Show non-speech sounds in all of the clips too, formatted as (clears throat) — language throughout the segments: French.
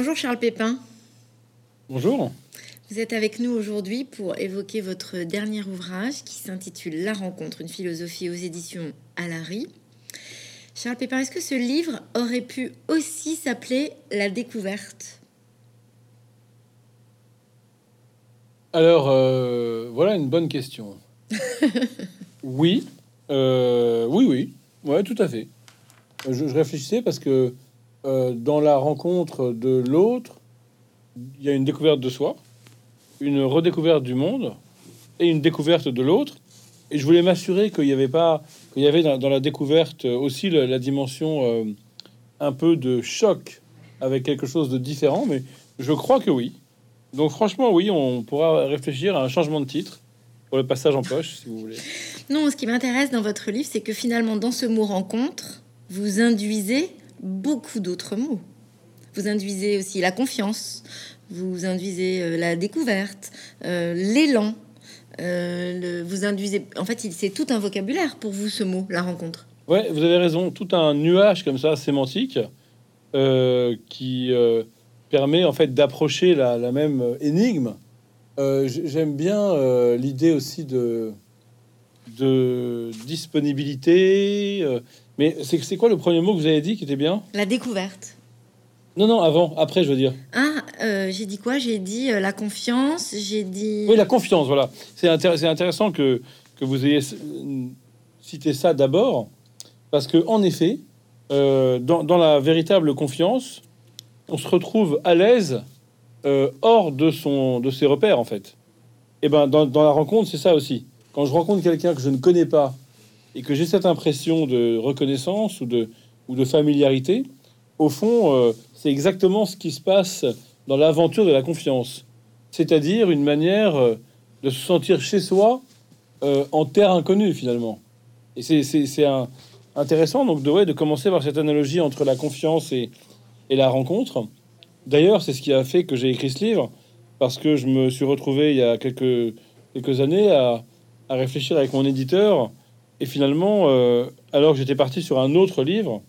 Bonjour Charles Pépin. Bonjour. Vous êtes avec nous aujourd'hui pour évoquer votre dernier ouvrage qui s'intitule La rencontre, une philosophie aux éditions Alary. Charles Pépin, est-ce que ce livre aurait pu aussi s'appeler La découverte? Alors, euh, voilà une bonne question. (laughs) oui, euh, oui, oui, ouais, tout à fait. Je, je réfléchissais parce que euh, dans la rencontre de l'autre, il y a une découverte de soi, une redécouverte du monde et une découverte de l'autre. Et je voulais m'assurer qu'il n'y avait pas, qu'il y avait dans, la découverte aussi la, la dimension euh, un peu de choc avec quelque chose de différent. Mais je crois que oui. Donc franchement, oui, on pourra réfléchir à un changement de titre pour le passage en poche, si vous voulez. Non, ce qui m'intéresse dans votre livre, c'est que finalement, dans ce mot rencontre, vous induisez beaucoup d'autres mots. Vous induisez aussi la confiance, vous induisez euh, la découverte, euh, l'élan. euh, vous induisez. En fait, c'est tout un vocabulaire pour vous ce mot, la rencontre. Ouais, vous avez raison. Tout un nuage comme ça sémantique qui permet en fait d'approcher la, même énigme. J'aime bien l'idée aussi de disponibilité. Mais c'est quoi le premier mot que vous avez dit qui était bien? La découverte. Non, non, avant, après, je veux dire. Ah, euh, j'ai dit quoi? J'ai dit euh, la confiance, j'ai dit. Oui, la confiance, voilà. C'est intér- c'est intéressant que, que vous ayez cité ça d'abord, parce que en effet, euh, dans, dans la véritable confiance, on se retrouve à l'aise hors de, son, de ses repères, en fait. Et ben, dans, dans la rencontre, c'est ça aussi. Quand je rencontre quelqu'un que je ne connais pas et que j'ai cette impression de reconnaissance ou de, ou de familiarité, au fond, euh, c'est exactement ce qui se passe dans l'aventure de la confiance c'est-à-dire une manière euh, de se sentir chez soi euh, en terre inconnue finalement. Et c'est- intéressant donc de, commencer par cette analogie entre la confiance et, la rencontre. D'ailleurs, c'est ce qui a fait que j'ai écrit ce livre, parce que je me suis retrouvé il y a quelques, années à réfléchir avec mon éditeur, et finalement, euh, alors que j'étais parti sur un autre livre,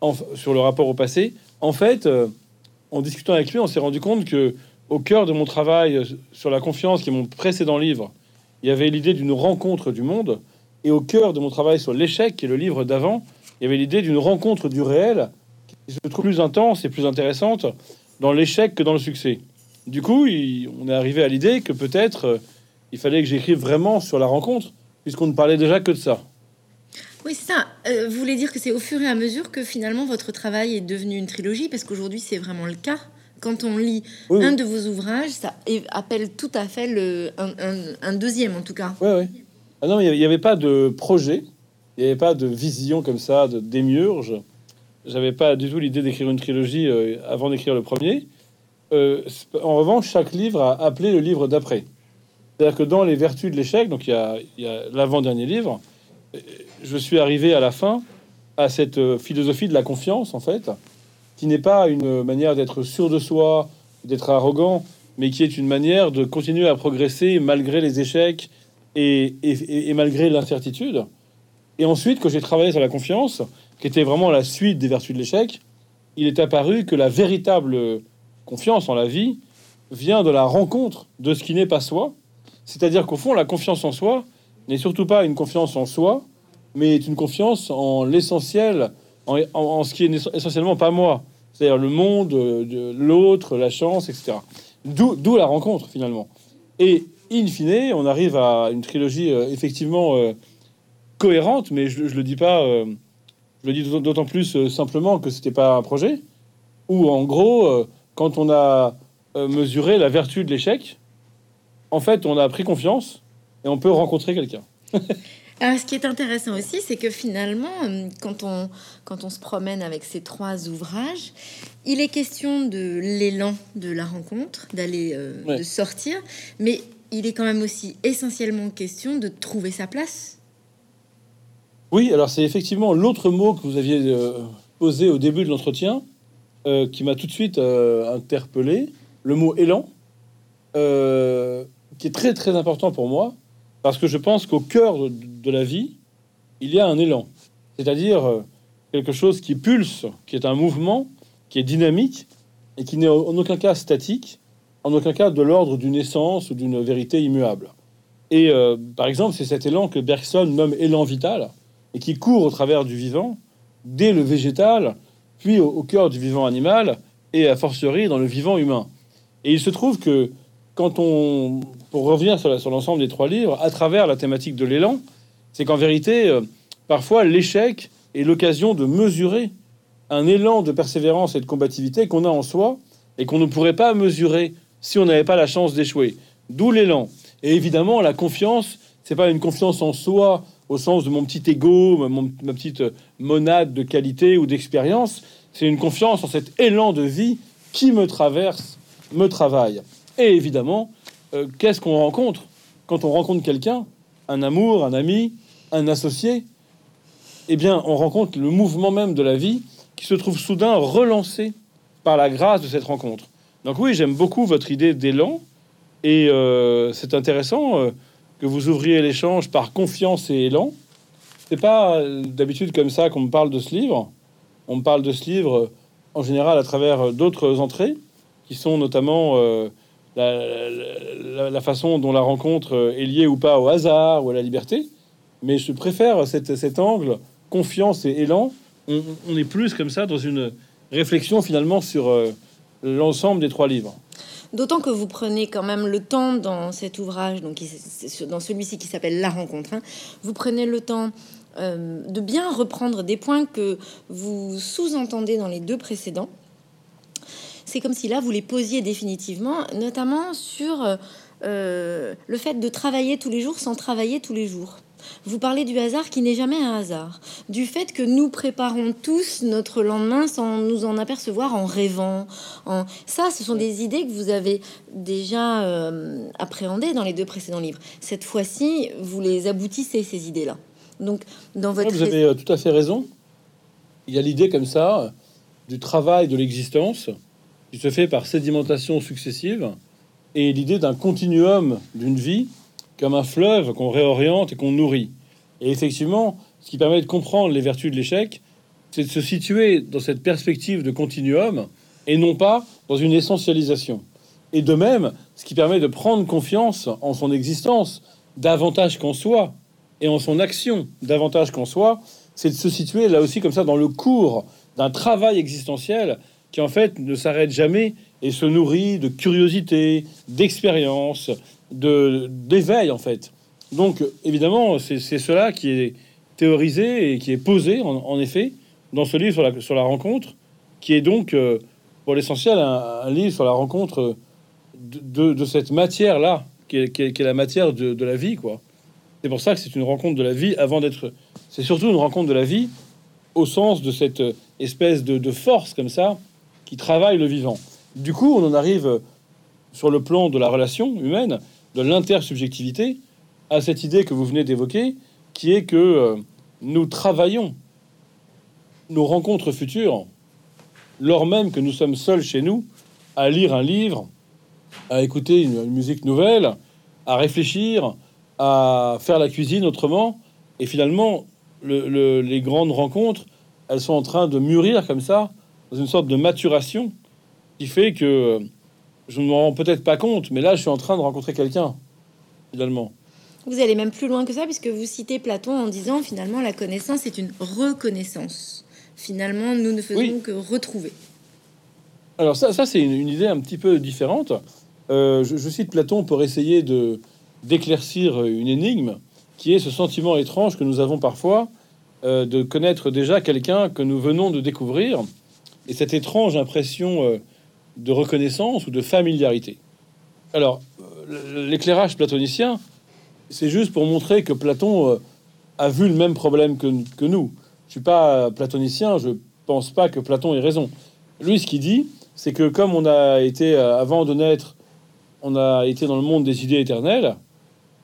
en- sur le rapport au passé, en fait, euh, en discutant avec lui, on s'est rendu compte que au cœur de mon travail euh, sur la confiance, qui est mon précédent livre, il y avait l'idée d'une rencontre du monde. Et au cœur de mon travail sur l'échec, qui est le livre d'avant, il y avait l'idée d'une rencontre du réel, qui je trouve plus intense et plus intéressante dans l'échec que dans le succès. Du coup, il- on est arrivé à l'idée que peut-être il fallait que j'écrive vraiment sur la rencontre, puisqu'on ne parlait déjà que de ça. Oui, c'est ça. Euh, vous voulez dire que c'est au fur et à mesure que finalement votre travail est devenu une trilogie? Parce qu'aujourd'hui, c'est vraiment le cas. Quand on lit Oui, un oui. de vos ouvrages, ça appelle tout à fait le, un, un- un deuxième, en tout cas. Ouais, ouais. Ah non, il n'y avait pas de projet, il n'y avait pas de vision comme ça, de démiurge. J'avais pas du tout l'idée d'écrire une trilogie euh, avant d'écrire le premier. Euh, en revanche, chaque livre a appelé le livre d'après. C'est-à-dire que dans les vertus de l'échec, donc il y a, l'avant-dernier livre, je suis arrivé à la fin à cette euh, philosophie de la confiance, en fait, qui n'est pas une manière d'être sûr de soi, d'être arrogant, mais qui est une manière de continuer à progresser malgré les échecs et, et- et malgré l'incertitude. Et ensuite, quand j'ai travaillé sur la confiance, qui était vraiment la suite des vertus de l'échec, il est apparu que la véritable confiance en la vie vient de la rencontre de ce qui n'est pas soi. C'est-à-dire qu'au fond, la confiance en soi n'est surtout pas une confiance en soi, mais est une confiance en l'essentiel, en, ce qui est essentiellement pas moi. C'est-à-dire le monde, euh, l'autre, la chance, etc. D'où la rencontre, finalement. Et in fine, on arrive à une trilogie euh, effectivement euh, cohérente, mais je, je le dis pas, je le dis d'autant- plus simplement que c'était pas un projet. Où en gros, quand on a mesuré la vertu de l'échec, en fait, on a pris confiance et on peut rencontrer quelqu'un. (laughs) Alors, ce qui est intéressant aussi, c'est que finalement, euh, quand on, quand on se promène avec ces trois ouvrages, il est question de l'élan de la rencontre, d'aller, euh, Ouais. de sortir, mais il est quand même aussi essentiellement question de trouver sa place. Oui, alors c'est effectivement l'autre mot que vous aviez euh, posé au début de l'entretien euh, qui m'a tout de suite interpellé, le mot élan, qui est très très important pour moi, parce que je pense qu'au cœur de, la vie, il y a un élan, c'est-à-dire euh, quelque chose qui pulse, qui est un mouvement, qui est dynamique, et qui n'est en aucun cas statique, en aucun cas de l'ordre d'une essence ou d'une vérité immuable. Et euh, par exemple, c'est cet élan que Bergson nomme élan vital, et qui court au travers du vivant, dès le végétal, puis au, cœur du vivant animal, et a fortiori dans le vivant humain. Et il se trouve que quand on, pour revenir sur l'ensemble des trois livres, à travers la thématique de l'élan, c'est qu'en vérité, euh, parfois l'échec est l'occasion de mesurer un élan de persévérance et de combativité qu'on a en soi et qu'on ne pourrait pas mesurer si on n'avait pas la chance d'échouer. D'où l'élan. Et évidemment, la confiance, c'est pas une confiance en soi au sens de mon petit ego, ma petite monade de qualité ou d'expérience. C'est une confiance en cet élan de vie qui me traverse, me travaille. Et évidemment, euh, qu'est-ce qu'on rencontre quand on rencontre quelqu'un, un amour, un ami, un associé? Eh bien, on rencontre le mouvement même de la vie qui se trouve soudain relancé par la grâce de cette rencontre. Donc oui, j'aime beaucoup votre idée d'élan, et euh, c'est intéressant euh, que vous ouvriez l'échange par confiance et élan. C'est pas d'habitude comme ça qu'on me parle de ce livre. On me parle de ce livre en général à travers d'autres entrées, qui sont notamment la, façon dont la rencontre est liée ou pas au hasard ou à la liberté. Mais je préfère cet angle, confiance et élan. On, est plus comme ça dans une réflexion finalement sur l'ensemble des trois livres. D'autant que vous prenez quand même le temps dans cet ouvrage, donc dans celui-ci qui s'appelle La rencontre, hein, vous prenez le temps euh, de bien reprendre des points que vous sous-entendez dans les deux précédents. C'est comme si là, vous les posiez définitivement, notamment sur euh, le fait de travailler tous les jours sans travailler tous les jours. Vous parlez du hasard qui n'est jamais un hasard, du fait que nous préparons tous notre lendemain sans nous en apercevoir en rêvant. En... Ça, ce sont des idées que vous avez déjà euh, appréhendées dans les deux précédents livres. Cette fois-ci, vous les aboutissez, ces idées-là. Donc, dans votre... Vous avez euh, tout à fait raison. Il y a l'idée comme ça du travail de l'existence qui se fait par sédimentation successive et l'idée d'un continuum d'une vie comme un fleuve qu'on réoriente et qu'on nourrit. Et effectivement, ce qui permet de comprendre les vertus de l'échec, c'est de se situer dans cette perspective de continuum et non pas dans une essentialisation. Et de même, ce qui permet de prendre confiance en son existence davantage qu'en soi et en son action davantage qu'en soi, c'est de se situer là aussi comme ça dans le cours d'un travail existentiel qui en fait ne s'arrête jamais et se nourrit de curiosité, d'expérience, de d'éveil en fait. Donc évidemment, c'est cela qui est théorisé et qui est posé en, effet dans ce livre sur la, rencontre, qui est donc euh, pour l'essentiel un, livre sur la rencontre de, cette matière là, qui est, la matière de, la vie quoi. C'est pour ça que c'est une rencontre de la vie avant d'être. C'est surtout une rencontre de la vie au sens de cette espèce de force comme ça qui travaille le vivant. Du coup, on en arrive sur le plan de la relation humaine de l'intersubjectivité à cette idée que vous venez d'évoquer, qui est que euh, nous travaillons nos rencontres futures, lors même que nous sommes seuls chez nous, à lire un livre, à écouter une, musique nouvelle, à réfléchir, à faire la cuisine autrement. Et finalement, les grandes rencontres, elles sont en train de mûrir comme ça, dans une sorte de maturation, qui fait que euh, je ne m'en rends peut-être pas compte, mais là, je suis en train de rencontrer quelqu'un, finalement. Vous allez même plus loin que ça, puisque vous citez Platon en disant finalement la connaissance est une reconnaissance. Finalement, nous ne faisons que retrouver. Alors ça, ça c'est une, idée un petit peu différente. Euh, je, cite Platon pour essayer de d'éclaircir une énigme, qui est ce sentiment étrange que nous avons parfois euh, de connaître déjà quelqu'un que nous venons de découvrir, et cette étrange impression euh, de reconnaissance ou de familiarité. Alors, euh, l'éclairage platonicien, c'est juste pour montrer que Platon euh, a vu le même problème que, nous. Je suis pas platonicien, je pense pas que Platon ait raison. Lui, ce qu'il dit, c'est que comme on a été, avant de naître, on a été dans le monde des idées éternelles,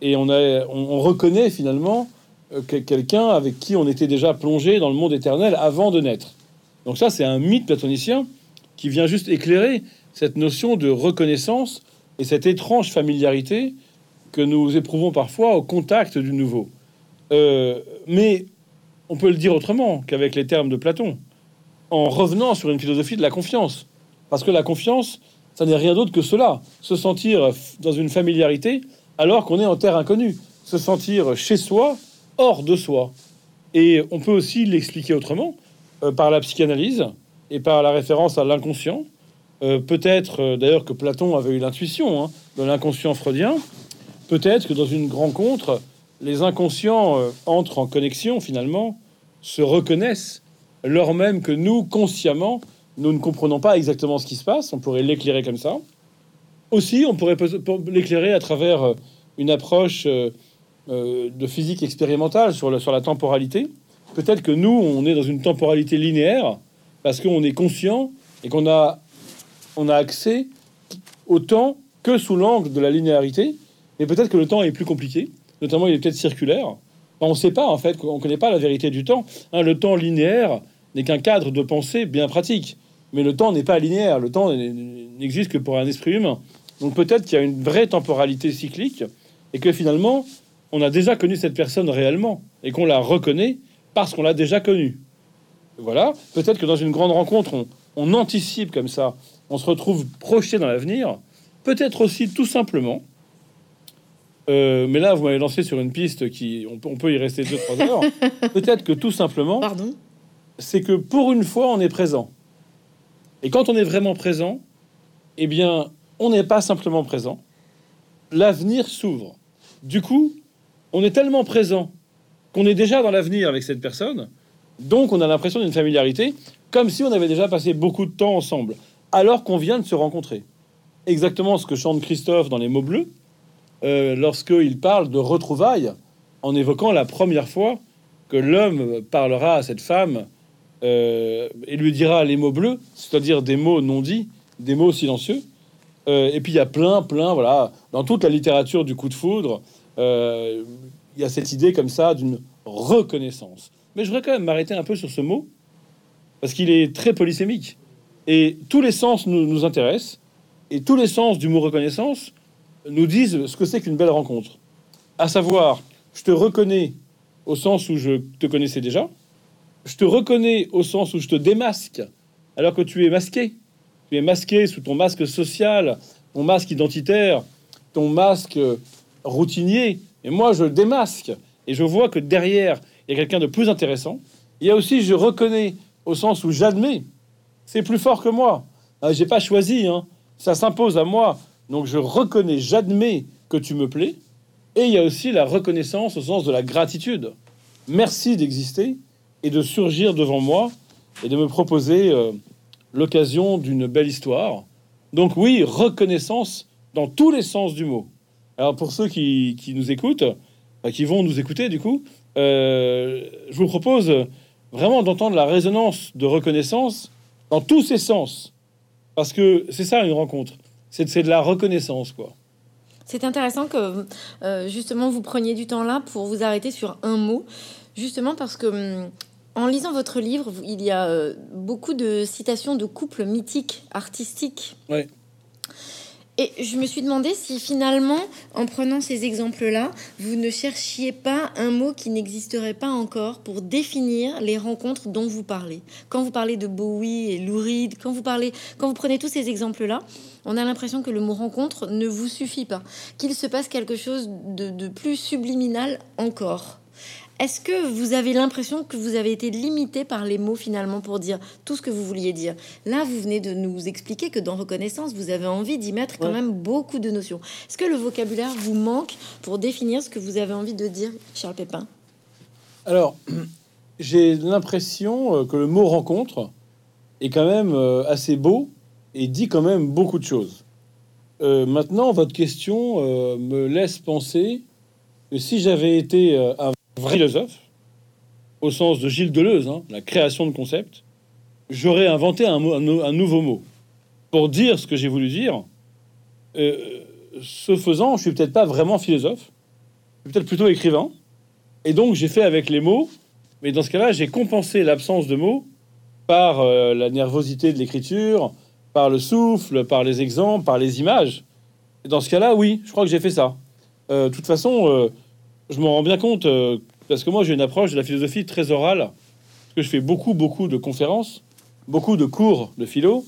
et on, a, on, reconnaît finalement quelqu'un avec qui on était déjà plongé dans le monde éternel avant de naître. Donc ça, c'est un mythe platonicien qui vient juste éclairer cette notion de reconnaissance et cette étrange familiarité que nous éprouvons parfois au contact du nouveau. Euh, mais on peut le dire autrement qu'avec les termes de Platon, en revenant sur une philosophie de la confiance. Parce que la confiance, ça n'est rien d'autre que cela. Se sentir dans une familiarité alors qu'on est en terre inconnue. Se sentir chez soi, hors de soi. Et on peut aussi l'expliquer autrement, euh, par la psychanalyse et par la référence à l'inconscient. Euh, peut-être euh, d'ailleurs que Platon avait eu l'intuition hein, de l'inconscient freudien. Peut-être que dans une rencontre, les inconscients entrent en connexion finalement, se reconnaissent, lors même que nous, consciemment, nous ne comprenons pas exactement ce qui se passe. On pourrait l'éclairer comme ça. Aussi, on pourrait l'éclairer à travers une approche de physique expérimentale sur, le, sur la temporalité. Peut-être que nous, on est dans une temporalité linéaire parce qu'on est conscient et qu'on a, on a accès au temps que sous l'angle de la linéarité. Mais peut-être que le temps est plus compliqué, notamment il est peut-être circulaire. on ne sait pas en fait, on ne connaît pas la vérité du temps. Hein, le temps linéaire n'est qu'un cadre de pensée bien pratique, mais le temps n'est pas linéaire. Le temps n'existe que pour un esprit humain. Donc peut-être qu'il y a une vraie temporalité cyclique et que finalement on a déjà connu cette personne réellement et qu'on la reconnaît parce qu'on l'a déjà connue. Voilà, peut-être que dans une grande rencontre, on, anticipe comme ça, on se retrouve projeté dans l'avenir. Peut-être aussi tout simplement, euh, mais là vous m'avez lancé sur une piste qui, on, peut y rester deux trois heures. (laughs) peut-être que tout simplement, pardon, c'est que pour une fois on est présent. Et quand on est vraiment présent, eh bien, on n'est pas simplement présent. L'avenir s'ouvre. Du coup, on est tellement présent qu'on est déjà dans l'avenir avec cette personne, donc on a l'impression d'une familiarité, comme si on avait déjà passé beaucoup de temps ensemble, alors qu'on vient de se rencontrer. Exactement ce que chante Christophe dans Les mots bleus, euh, lorsqu'il parle de retrouvailles, en évoquant la première fois que l'homme parlera à cette femme euh, et lui dira les mots bleus, c'est-à-dire des mots non dits, des mots silencieux. Euh, et puis il y a plein, plein, voilà, dans toute la littérature du coup de foudre, euh, il y a cette idée comme ça d'une reconnaissance. Mais je voudrais quand même m'arrêter un peu sur ce mot, parce qu'il est très polysémique. Et tous les sens nous, intéressent, et tous les sens du mot reconnaissance nous disent ce que c'est qu'une belle rencontre. À savoir, je te reconnais au sens où je te connaissais déjà, je te reconnais au sens où je te démasque, alors que tu es masqué. Tu es masqué sous ton masque social, ton masque identitaire, ton masque routinier. Et moi, je démasque et je vois que derrière, il y a quelqu'un de plus intéressant. Il y a aussi, je reconnais au sens où j'admets, c'est plus fort que moi. Ah, j'ai pas choisi, hein. ça s'impose à moi. Donc je reconnais, j'admets que tu me plais. Et il y a aussi la reconnaissance au sens de la gratitude. Merci d'exister et de surgir devant moi et de me proposer euh, l'occasion d'une belle histoire. Donc oui, reconnaissance dans tous les sens du mot. Alors pour ceux qui, nous écoutent, qui vont nous écouter du coup, euh, je vous propose vraiment d'entendre la résonance de reconnaissance dans tous ses sens. Parce que c'est ça une rencontre. C'est de la reconnaissance, quoi. C'est intéressant que euh, justement vous preniez du temps là pour vous arrêter sur un mot, justement parce que hum, en lisant votre livre, il y a euh, beaucoup de citations de couples mythiques, artistiques. Ouais. Et je me suis demandé si finalement, en prenant ces exemples-là, vous ne cherchiez pas un mot qui n'existerait pas encore pour définir les rencontres dont vous parlez. Quand vous parlez de Bowie et Lou Reed, quand vous parlez, quand vous prenez tous ces exemples-là, on a l'impression que le mot rencontre ne vous suffit pas, qu'il se passe quelque chose de, de plus subliminal encore. Est-ce que vous avez l'impression que vous avez été limité par les mots finalement pour dire tout ce que vous vouliez dire? Là, vous venez de nous expliquer que dans reconnaissance, vous avez envie d'y mettre quand même beaucoup de notions. Est-ce que le vocabulaire vous manque pour définir ce que vous avez envie de dire, Charles Pépin? Alors, (clears throat) j'ai l'impression euh, que le mot rencontre est quand même euh, assez beau et dit quand même beaucoup de choses. Euh, maintenant, votre question me laisse penser que si j'avais été un philosophe, au sens de Gilles Deleuze, hein, la création de concepts, j'aurais inventé un, nouveau mot pour dire ce que j'ai voulu dire. Euh, ce faisant, je suis peut-être pas vraiment philosophe, je suis peut-être plutôt écrivain, et donc j'ai fait avec les mots, mais dans ce cas-là, j'ai compensé l'absence de mots par euh, la nervosité de l'écriture, par le souffle, par les exemples, par les images. Dans ce cas-là, oui, je crois que j'ai fait ça. Euh, de toute façon, je m'en rends bien compte euh, parce que moi j'ai une approche de la philosophie très orale. que je fais beaucoup, beaucoup de conférences, beaucoup de cours de philo.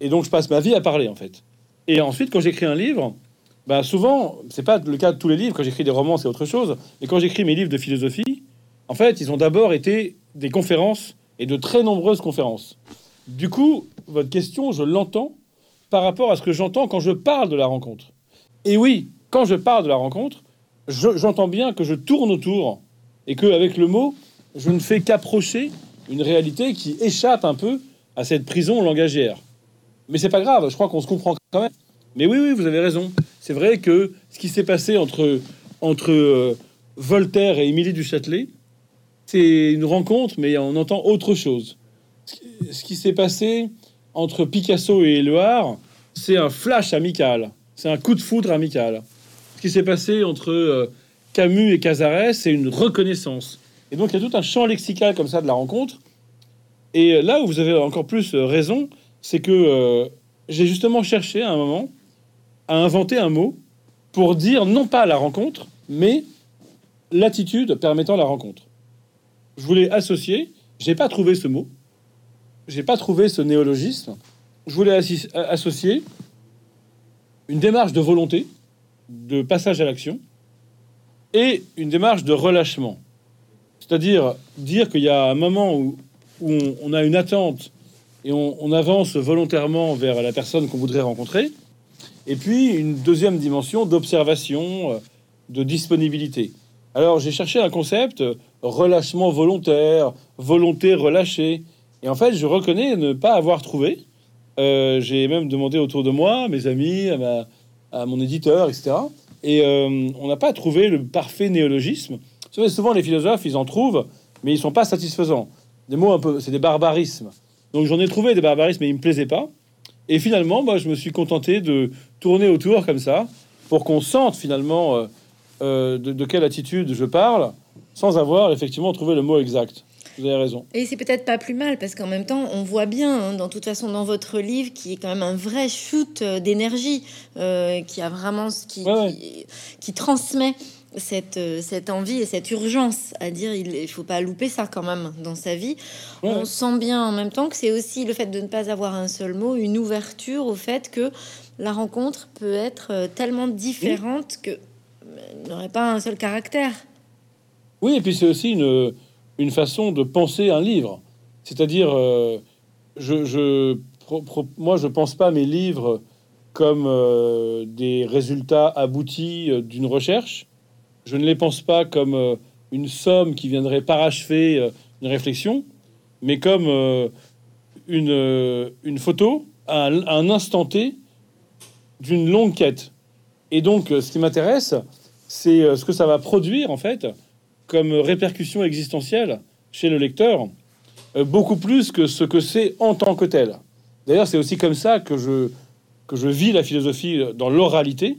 Et donc, je passe ma vie à parler, en fait. Et ensuite, quand j'écris un livre, bah souvent, c'est pas le cas de tous les livres. Quand j'écris des romans, c'est autre chose. Mais quand j'écris mes livres de philosophie, en fait, ils ont d'abord été des conférences et de très nombreuses conférences. Du coup, votre question, je l'entends par rapport à ce que j'entends quand je parle de la rencontre. Et oui, quand je parle de la rencontre, j'entends bien que je tourne autour et que avec le mot, je ne fais qu'approcher une réalité qui échappe un peu à cette prison langagière. Mais c'est pas grave, je crois qu'on se comprend quand même. Mais oui, oui, vous avez raison. C'est vrai que ce qui s'est passé entre, entre euh, Voltaire et Émilie du Châtelet, c'est une rencontre, mais on entend autre chose. Ce qui s'est passé entre Picasso et Éluard, c'est un flash amical, c'est un coup de foudre amical. Ce qui s'est passé entre euh, Camus et Cazares, c'est une reconnaissance. Et donc il y a tout un champ lexical comme ça de la rencontre. Et là où vous avez encore plus euh, raison, c'est que euh, j'ai justement cherché à un moment à inventer un mot pour dire non pas la rencontre, mais l'attitude permettant la rencontre. Je voulais associer, j'ai pas trouvé ce mot, j'ai pas trouvé ce néologisme. Je voulais associer une démarche de volonté, de passage à l'action, et une démarche de relâchement. C'est-à-dire dire qu'il y a un moment où, on, a une attente et on, avance volontairement vers la personne qu'on voudrait rencontrer, et puis une deuxième dimension d'observation, euh, de disponibilité. Alors j'ai cherché un concept, relâchement volontaire, volonté relâchée. Et en fait, je reconnais ne pas avoir trouvé. Euh, j'ai même demandé autour de moi, mes amis, à, mon éditeur, etc. Et euh, on n'a pas trouvé le parfait néologisme. Souvent les philosophes, ils en trouvent, mais ils sont pas satisfaisants. Des mots un peu, c'est des barbarismes. Donc j'en ai trouvé des barbarismes, mais ils me plaisaient pas. Et finalement, moi, je me suis contenté de tourner autour comme ça, pour qu'on sente finalement euh, de, de, quelle attitude je parle, sans avoir effectivement trouvé le mot exact. Vous avez raison. Et c'est peut-être pas plus mal parce qu'en même temps, on voit bien, hein, dans toute façon, dans votre livre, qui est quand même un vrai shoot euh, d'énergie, euh, qui a vraiment ce qui, qui, transmet cette, euh, cette envie et cette urgence à dire il faut pas louper ça quand même dans sa vie. On sent bien en même temps que c'est aussi le fait de ne pas avoir un seul mot, une ouverture au fait que la rencontre peut être tellement différente que n'aurait pas un seul caractère. Oui, et puis c'est aussi une une façon de penser un livre. C'est-à-dire, euh, je, je moi, je pense pas mes livres comme euh, des résultats aboutis euh, d'une recherche. Je ne les pense pas comme une somme qui viendrait parachever une réflexion, mais comme une, une photo à un, instant T d'une longue quête. Et donc, ce qui m'intéresse, c'est ce que ça va produire, en fait, comme répercussion existentielle chez le lecteur, euh, beaucoup plus que ce que c'est en tant que tel. D'ailleurs, c'est aussi comme ça que je, que je vis la philosophie dans l'oralité,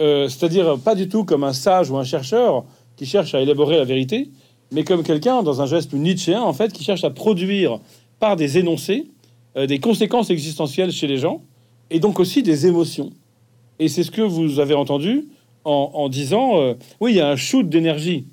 euh, c'est-à-dire pas du tout comme un sage ou un chercheur qui cherche à élaborer la vérité, mais comme quelqu'un dans un geste nietzschéen, en fait, qui cherche à produire par des énoncés euh, des conséquences existentielles chez les gens, et donc aussi des émotions. Et c'est ce que vous avez entendu en, en disant, oui, il y a un shoot d'énergie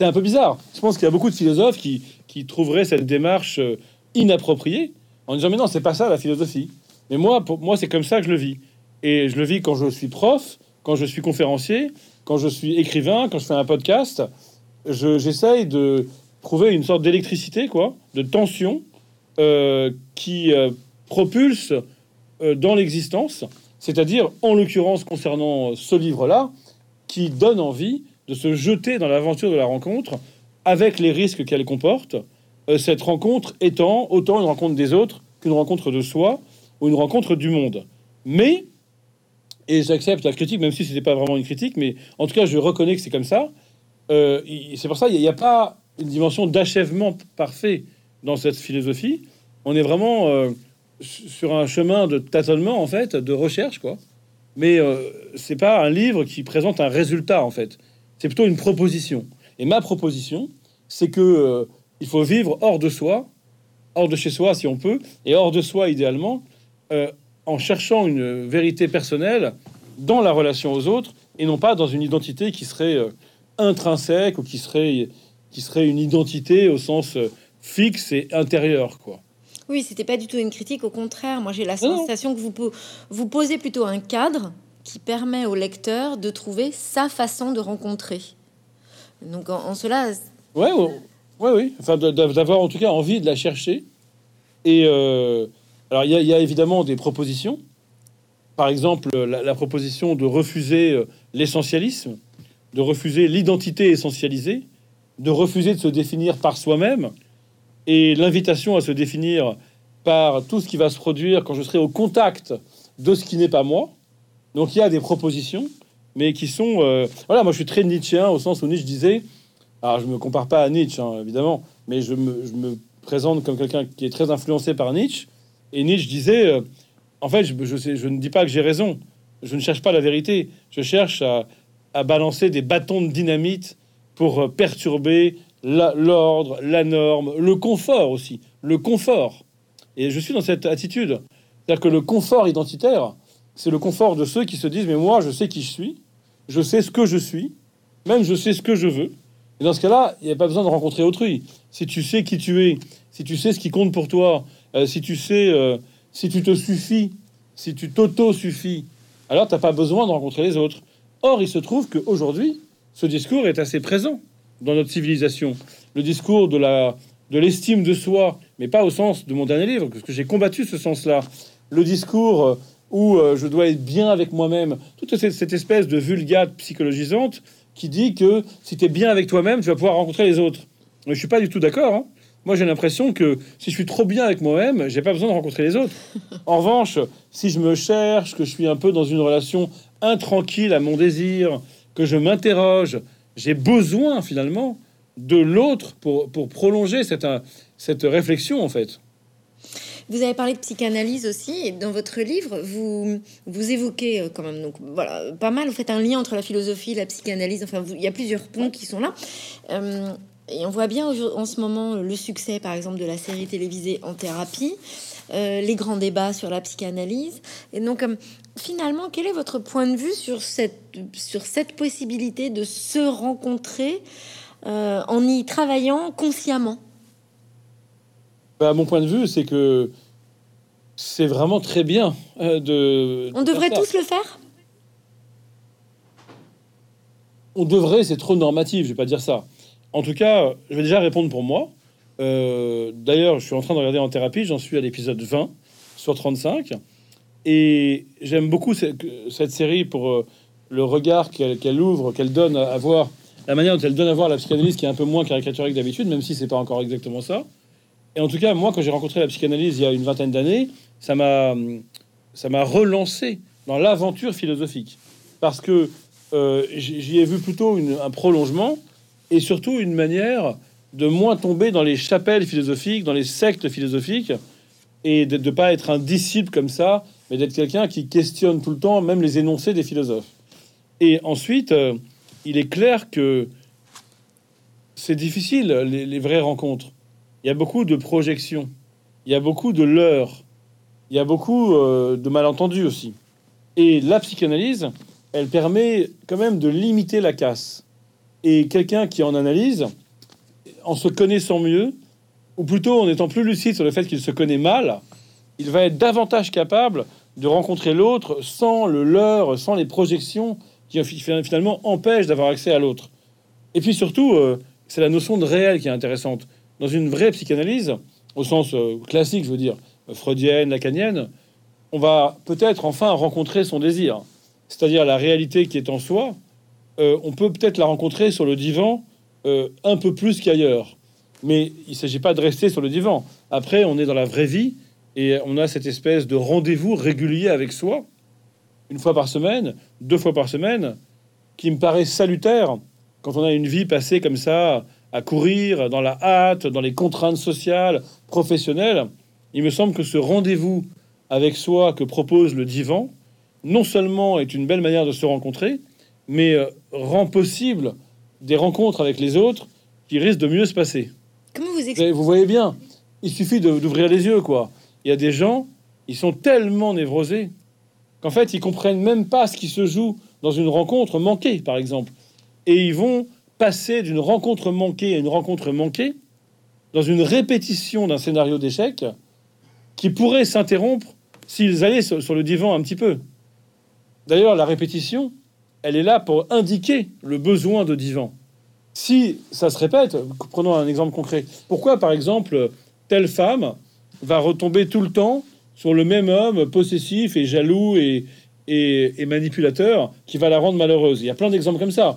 c'est un peu bizarre. Je pense qu'il y a beaucoup de philosophes qui, trouveraient cette démarche euh, inappropriée en disant mais non, c'est pas ça la philosophie. Mais moi, pour moi, c'est comme ça que je le vis. Et je le vis quand je suis prof, quand je suis conférencier, quand je suis écrivain, quand je fais un podcast. J'essaye de trouver une sorte d'électricité, quoi, de tension euh, qui euh, propulse dans l'existence. C'est-à-dire, en l'occurrence, concernant ce livre-là, qui donne envie de se jeter dans l'aventure de la rencontre avec les risques qu'elle comporte, euh, cette rencontre étant autant une rencontre des autres qu'une rencontre de soi ou une rencontre du monde. Mais, et j'accepte la critique, même si ce n'était pas vraiment une critique, mais en tout cas, je reconnais que c'est comme ça. Euh, c'est pour ça qu'il n'y a, pas une dimension d'achèvement parfait dans cette philosophie. On est vraiment euh, sur un chemin de tâtonnement, en fait, de recherche, quoi. Mais c'est pas un livre qui présente un résultat, en fait. C'est plutôt une proposition. Et ma proposition, c'est que euh, il faut vivre hors de soi, hors de chez soi si on peut, et hors de soi idéalement, euh, en cherchant une vérité personnelle dans la relation aux autres, et non pas dans une identité qui serait euh, intrinsèque ou qui serait, qui serait une identité au sens fixe et intérieur, quoi. Oui, c'était pas du tout une critique, au contraire. Moi, j'ai la sensation que vous, vous posez plutôt un cadre qui permet au lecteur de trouver sa façon de rencontrer. Donc, en, cela. Ouais, ouais, oui. Enfin, d'avoir en tout cas envie de la chercher. Et euh, alors, il y, a évidemment des propositions. Par exemple, la, proposition de refuser euh, l'essentialisme, de refuser l'identité essentialisée, de refuser de se définir par soi-même et l'invitation à se définir par tout ce qui va se produire quand je serai au contact de ce qui n'est pas moi. Donc il y a des propositions, mais qui sont... Euh, voilà, moi je suis très Nietzschean au sens où Nietzsche disait, alors je me compare pas à Nietzsche, hein, évidemment, mais je me, présente comme quelqu'un qui est très influencé par Nietzsche. Et Nietzsche disait, euh, en fait, je, je, sais, je ne dis pas que j'ai raison, je ne cherche pas la vérité, je cherche à, balancer des bâtons de dynamite pour euh, perturber l'ordre, la, norme, le confort aussi, le confort. Et je suis dans cette attitude. C'est-à-dire que le confort identitaire, c'est le confort de ceux qui se disent, mais moi, je sais qui je suis, je sais ce que je suis, même je sais ce que je veux. Et dans ce cas-là, il n'y a pas besoin de rencontrer autrui. Si tu sais qui tu es, si tu sais ce qui compte pour toi, euh, si tu sais, euh, si tu te suffis, si tu t'auto-suffis, alors tu n'as pas besoin de rencontrer les autres. Or, il se trouve qu'aujourd'hui, ce discours est assez présent dans notre civilisation. Le discours de la de l'estime de soi, mais pas au sens de mon dernier livre, parce que j'ai combattu ce sens-là. Le discours euh, où euh, je dois être bien avec moi-même, toute cette, espèce de vulgate psychologisante qui dit que si tu es bien avec toi-même, tu vas pouvoir rencontrer les autres. Mais je suis pas du tout d'accord. Hein. Moi, j'ai l'impression que si je suis trop bien avec moi-même, j'ai pas besoin de rencontrer les autres. En revanche, si je me cherche, que je suis un peu dans une relation intranquille à mon désir, que je m'interroge, j'ai besoin finalement de l'autre pour, prolonger cette, cette réflexion en fait. Vous avez parlé de psychanalyse aussi, et dans votre livre, vous, vous évoquez euh, quand même, donc voilà, pas mal, vous faites un lien entre la philosophie et la psychanalyse, enfin, il y a plusieurs ponts qui sont là. Euh, et on voit bien en ce moment le succès, par exemple, de la série télévisée En thérapie, euh, les grands débats sur la psychanalyse. Et donc, finalement, quel est votre point de vue sur cette, sur cette possibilité de se rencontrer euh, en y travaillant consciemment? Bah, Mon point de vue, c'est que c'est vraiment très bien euh, de... On devrait tous le faire? On devrait, c'est trop normatif, je vais pas dire ça. En tout cas, je vais déjà répondre pour moi. Euh, d'ailleurs, je suis en train de regarder en thérapie, j'en suis à l'épisode 20 sur 35. Et j'aime beaucoup cette, série pour euh, le regard qu'elle ouvre, qu'elle donne à, voir, la manière dont elle donne à voir la psychanalyse qui est un peu moins caricaturique d'habitude, même si c'est pas encore exactement ça. Et en tout cas, moi, quand j'ai rencontré la psychanalyse il y a une vingtaine d'années, ça m'a ça m'a relancé dans l'aventure philosophique parce que euh, j'y ai vu plutôt un prolongement et surtout une manière de moins tomber dans les chapelles philosophiques, dans les sectes philosophiques, et de ne pas être un disciple comme ça, mais d'être quelqu'un qui questionne tout le temps, même les énoncés des philosophes. Et ensuite, euh, il est clair que c'est difficile, les, vraies rencontres. Il y a beaucoup de projections, il y a beaucoup de leurres, il y a beaucoup euh, de malentendus aussi. Et la psychanalyse, elle permet quand même de limiter la casse. Et quelqu'un qui en analyse, en se connaissant mieux, ou plutôt en étant plus lucide sur le fait qu'il se connaît mal, il va être davantage capable de rencontrer l'autre sans le leurre, sans les projections qui finalement empêchent d'avoir accès à l'autre. Et puis surtout, euh, c'est la notion de réel qui est intéressante. Dans une vraie psychanalyse, au sens euh, classique, je veux dire, freudienne, lacanienne, on va peut-être enfin rencontrer son désir, c'est-à-dire la réalité qui est en soi. Euh, on peut peut-être la rencontrer sur le divan un peu plus qu'ailleurs. Mais il ne s'agit pas de rester sur le divan. Après, on est dans la vraie vie et on a cette espèce de rendez-vous régulier avec soi, une fois par semaine, deux fois par semaine, qui me paraît salutaire quand on a une vie passée comme ça, à courir dans la hâte, dans les contraintes sociales, professionnelles. Il me semble que ce rendez-vous avec soi que propose le divan, non seulement est une belle manière de se rencontrer, mais euh, rend possible des rencontres avec les autres qui risquent de mieux se passer. Comment vous Vous voyez bien, il suffit d'ouvrir les yeux, quoi. Il y a des gens, ils sont tellement névrosés qu'en fait, ils comprennent même pas ce qui se joue dans une rencontre manquée, par exemple. Et ils vont passer d'une rencontre manquée à une rencontre manquée dans une répétition d'un scénario d'échec qui pourraient s'interrompre s'ils allaient sur, le divan un petit peu. D'ailleurs, la répétition, elle est là pour indiquer le besoin de divan. Si ça se répète, prenons un exemple concret. Pourquoi, par exemple, telle femme va retomber tout le temps sur le même homme possessif et jaloux et, et, manipulateur qui va la rendre malheureuse? Il y a plein d'exemples comme ça.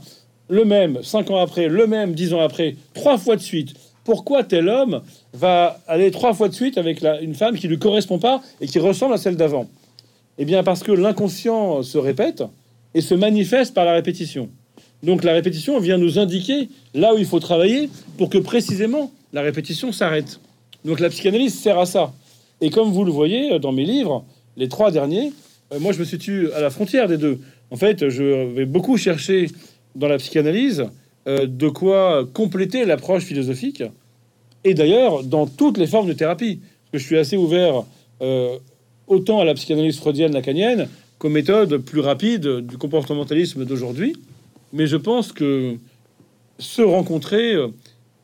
Le même, cinq ans après, le même, dix ans après, trois fois de suite. Pourquoi tel homme va aller trois fois de suite avec une femme qui ne lui correspond pas et qui ressemble à celle d'avant? Eh bien parce que l'inconscient se répète et se manifeste par la répétition. Donc la répétition vient nous indiquer là où il faut travailler pour que précisément la répétition s'arrête. Donc la psychanalyse sert à ça. Et comme vous le voyez dans mes livres, les trois derniers, euh, moi, je me situe à la frontière des deux. En fait, je vais beaucoup chercher dans la psychanalyse euh, de quoi compléter l'approche philosophique. Et d'ailleurs, dans toutes les formes de thérapie, que je suis assez ouvert euh, autant à la psychanalyse freudienne lacanienne qu'aux méthodes plus rapides du comportementalisme d'aujourd'hui. Mais je pense que se rencontrer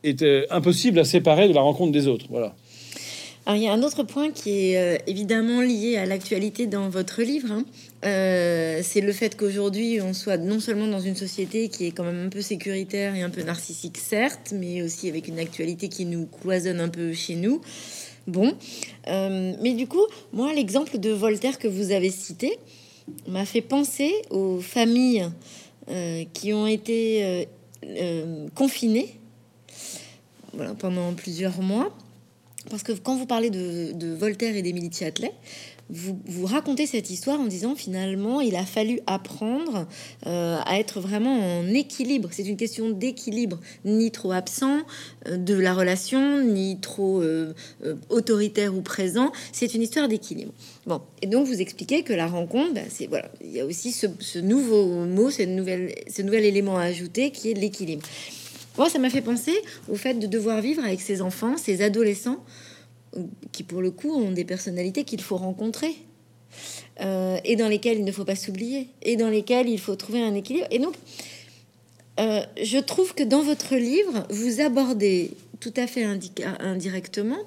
est impossible à séparer de la rencontre des autres. Voilà. Alors, il y a un autre point qui est euh, évidemment lié à l'actualité dans votre livre. Hein. Euh, c'est le fait qu'aujourd'hui, on soit non seulement dans une société qui est quand même un peu sécuritaire et un peu narcissique, certes, mais aussi avec une actualité qui nous cloisonne un peu chez nous. Bon, euh, mais du coup, moi, l'exemple de Voltaire que vous avez cité m'a fait penser aux familles qui ont été confinées pendant plusieurs mois parce que quand vous parlez de, Voltaire et d'Émilie Châtelet, vous, racontez cette histoire en disant finalement il a fallu apprendre euh, à être vraiment en équilibre. C'est une question d'équilibre, ni trop absent euh, de la relation, ni trop euh, autoritaire ou présent. C'est une histoire d'équilibre. Bon, et donc vous expliquez que la rencontre, ben, c'est voilà, il y a aussi ce, ce nouveau mot, cette nouvelle, ce nouvel élément à ajouter qui est l'équilibre. Moi, ça m'a fait penser au fait de devoir vivre avec ces enfants, ces adolescents, qui pour le coup ont des personnalités qu'il faut rencontrer. Euh, et dans lesquels il ne faut pas s'oublier, et dans lesquels il faut trouver un équilibre. Et donc, euh, je trouve que dans votre livre, vous abordez tout à fait indirectement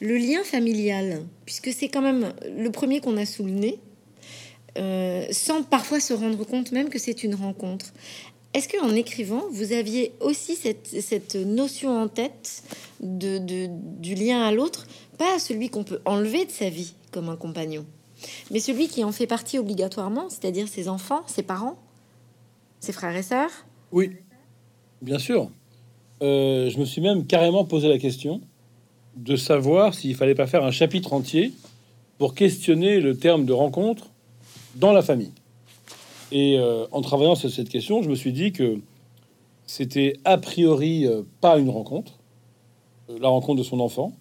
le lien familial, puisque c'est quand même le premier qu'on a sous le nez, euh, sans parfois se rendre compte même que c'est une rencontre. Est-ce qu'en écrivant, vous aviez aussi cette, notion en tête de, du lien à l'autre, pas celui qu'on peut enlever de sa vie comme un compagnon, mais celui qui en fait partie obligatoirement, c'est-à-dire ses enfants, ses parents, ses frères et sœurs? Oui, bien sûr. Euh, je me suis même carrément posé la question de savoir s'il fallait pas faire un chapitre entier pour questionner le terme de rencontre dans la famille. Et euh, en travaillant sur cette question, je me suis dit que c'était a priori euh, pas une rencontre, euh, la rencontre de son enfant,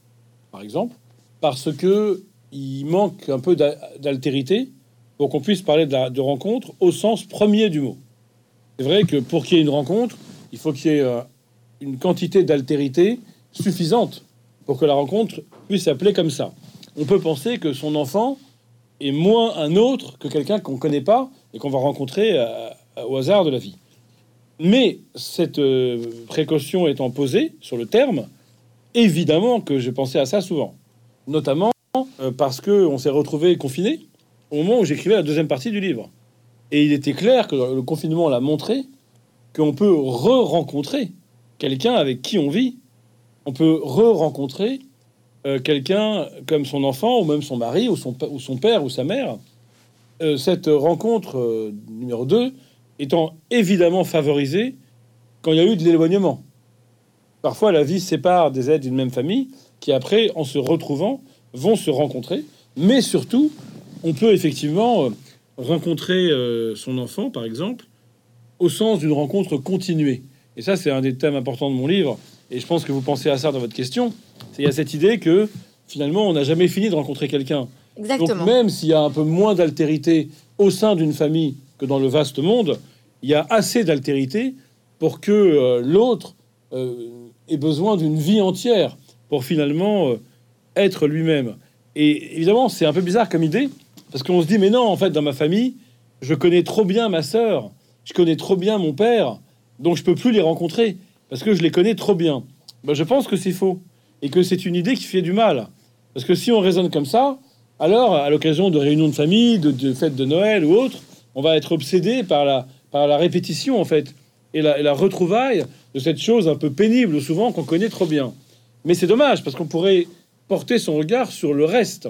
par exemple, parce que il manque un peu d'altérité pour qu'on puisse parler de, de, rencontre au sens premier du mot. C'est vrai que pour qu'il y ait une rencontre, il faut qu'il y ait une quantité d'altérité suffisante pour que la rencontre puisse s'appeler comme ça. On peut penser que son enfant est moins un autre que quelqu'un qu'on ne connaît pas et qu'on va rencontrer euh, au hasard de la vie. Mais cette euh, précaution étant posée sur le terme, évidemment que j'ai pensé à ça souvent, notamment euh, parce que on s'est retrouvé confiné au moment où j'écrivais la deuxième partie du livre. Et il était clair que le confinement l'a montré qu'on peut re-rencontrer quelqu'un avec qui on vit. On peut re-rencontrer quelqu'un comme son enfant ou même son mari ou son, ou son père ou sa mère euh, cette rencontre euh, numéro 2 étant évidemment favorisée quand il y a eu de l'éloignement. Parfois, la vie sépare des êtres d'une même famille qui, après, en se retrouvant, vont se rencontrer. Mais surtout, on peut effectivement euh, rencontrer son enfant, par exemple, au sens d'une rencontre continuée. Et ça, c'est un des thèmes importants de mon livre. Et je pense que vous pensez à ça dans votre question. Il y a cette idée que finalement, on n'a jamais fini de rencontrer quelqu'un. Donc même s'il y a un peu moins d'altérité au sein d'une famille que dans le vaste monde, il y a assez d'altérité pour que euh, l'autre euh, ait besoin d'une vie entière pour finalement euh, être lui-même. Et évidemment, c'est un peu bizarre comme idée, parce qu'on se dit, mais non, en fait, dans ma famille, je connais trop bien ma sœur, je connais trop bien mon père, donc je peux plus les rencontrer, parce que je les connais trop bien. Ben, je pense que c'est faux, et que c'est une idée qui fait du mal. Parce que si on raisonne comme ça, alors à l'occasion de réunions de famille, de, fêtes de Noël ou autres, on va être obsédé par la, par la répétition en fait et la, et la retrouvaille de cette chose un peu pénible souvent qu'on connaît trop bien. Mais c'est dommage parce qu'on pourrait porter son regard sur le reste,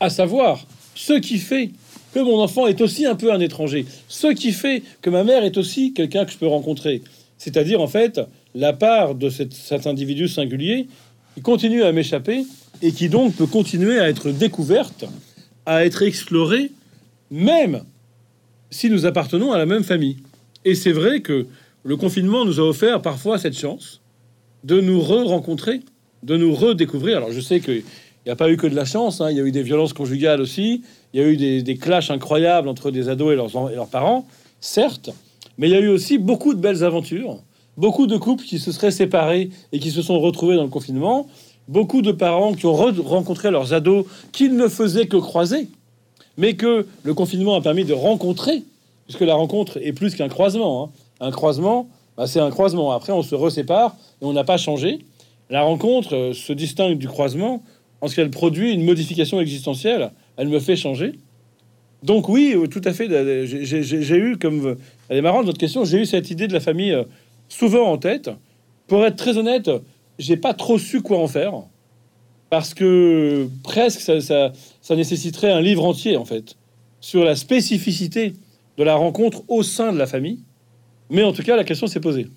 à savoir ce qui fait que mon enfant est aussi un peu un étranger, ce qui fait que ma mère est aussi quelqu'un que je peux rencontrer, c'est-à-dire en fait la part de cet individu singulier qui continue à m'échapper et qui donc peut continuer à être découverte, à être explorée, même si nous appartenons à la même famille. Et c'est vrai que le confinement nous a offert parfois cette chance de nous re-rencontrer, de nous redécouvrir. Alors je sais qu'il n'y a pas eu que de la chance, hein. il y a eu des violences conjugales aussi, il y a eu des, clashs incroyables entre des ados et leurs parents, certes, mais il y a eu aussi beaucoup de belles aventures, beaucoup de couples qui se seraient séparés et qui se sont retrouvés dans le confinement, beaucoup de parents qui ont rencontré leurs ados qu'ils ne faisaient que croiser, mais que le confinement a permis de rencontrer, puisque la rencontre est plus qu'un croisement. Hein. Un croisement, bah, c'est un croisement. Après, on se resépare et on n'a pas changé. La rencontre euh, se distingue du croisement en ce qu'elle produit une modification existentielle. Elle me fait changer. Donc oui, euh, tout à fait. J'ai eu, comme elle est marrante votre question, j'ai eu cette idée de la famille euh, souvent en tête. Pour être très honnête, j'ai pas trop su quoi en faire parce que presque ça, ça, nécessiterait un livre entier en fait sur la spécificité de la rencontre au sein de la famille. Mais en tout cas, la question s'est posée.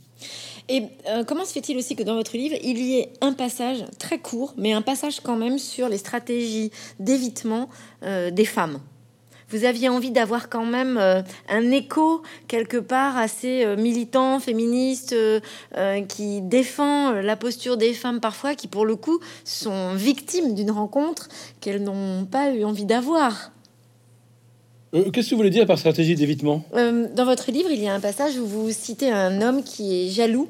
Et euh, comment se fait-il aussi que dans votre livre, il y ait un passage très court, mais un passage quand même sur les stratégies d'évitement euh, des femmes? Vous aviez envie d'avoir quand même euh, un écho quelque part assez militant, féministe, qui défend la posture des femmes parfois, qui pour le coup sont victimes d'une rencontre qu'elles n'ont pas eu envie d'avoir. Euh, qu'est-ce que vous voulez dire par stratégie d'évitement? Euh, Dans votre livre, il y a un passage où vous citez un homme qui est jaloux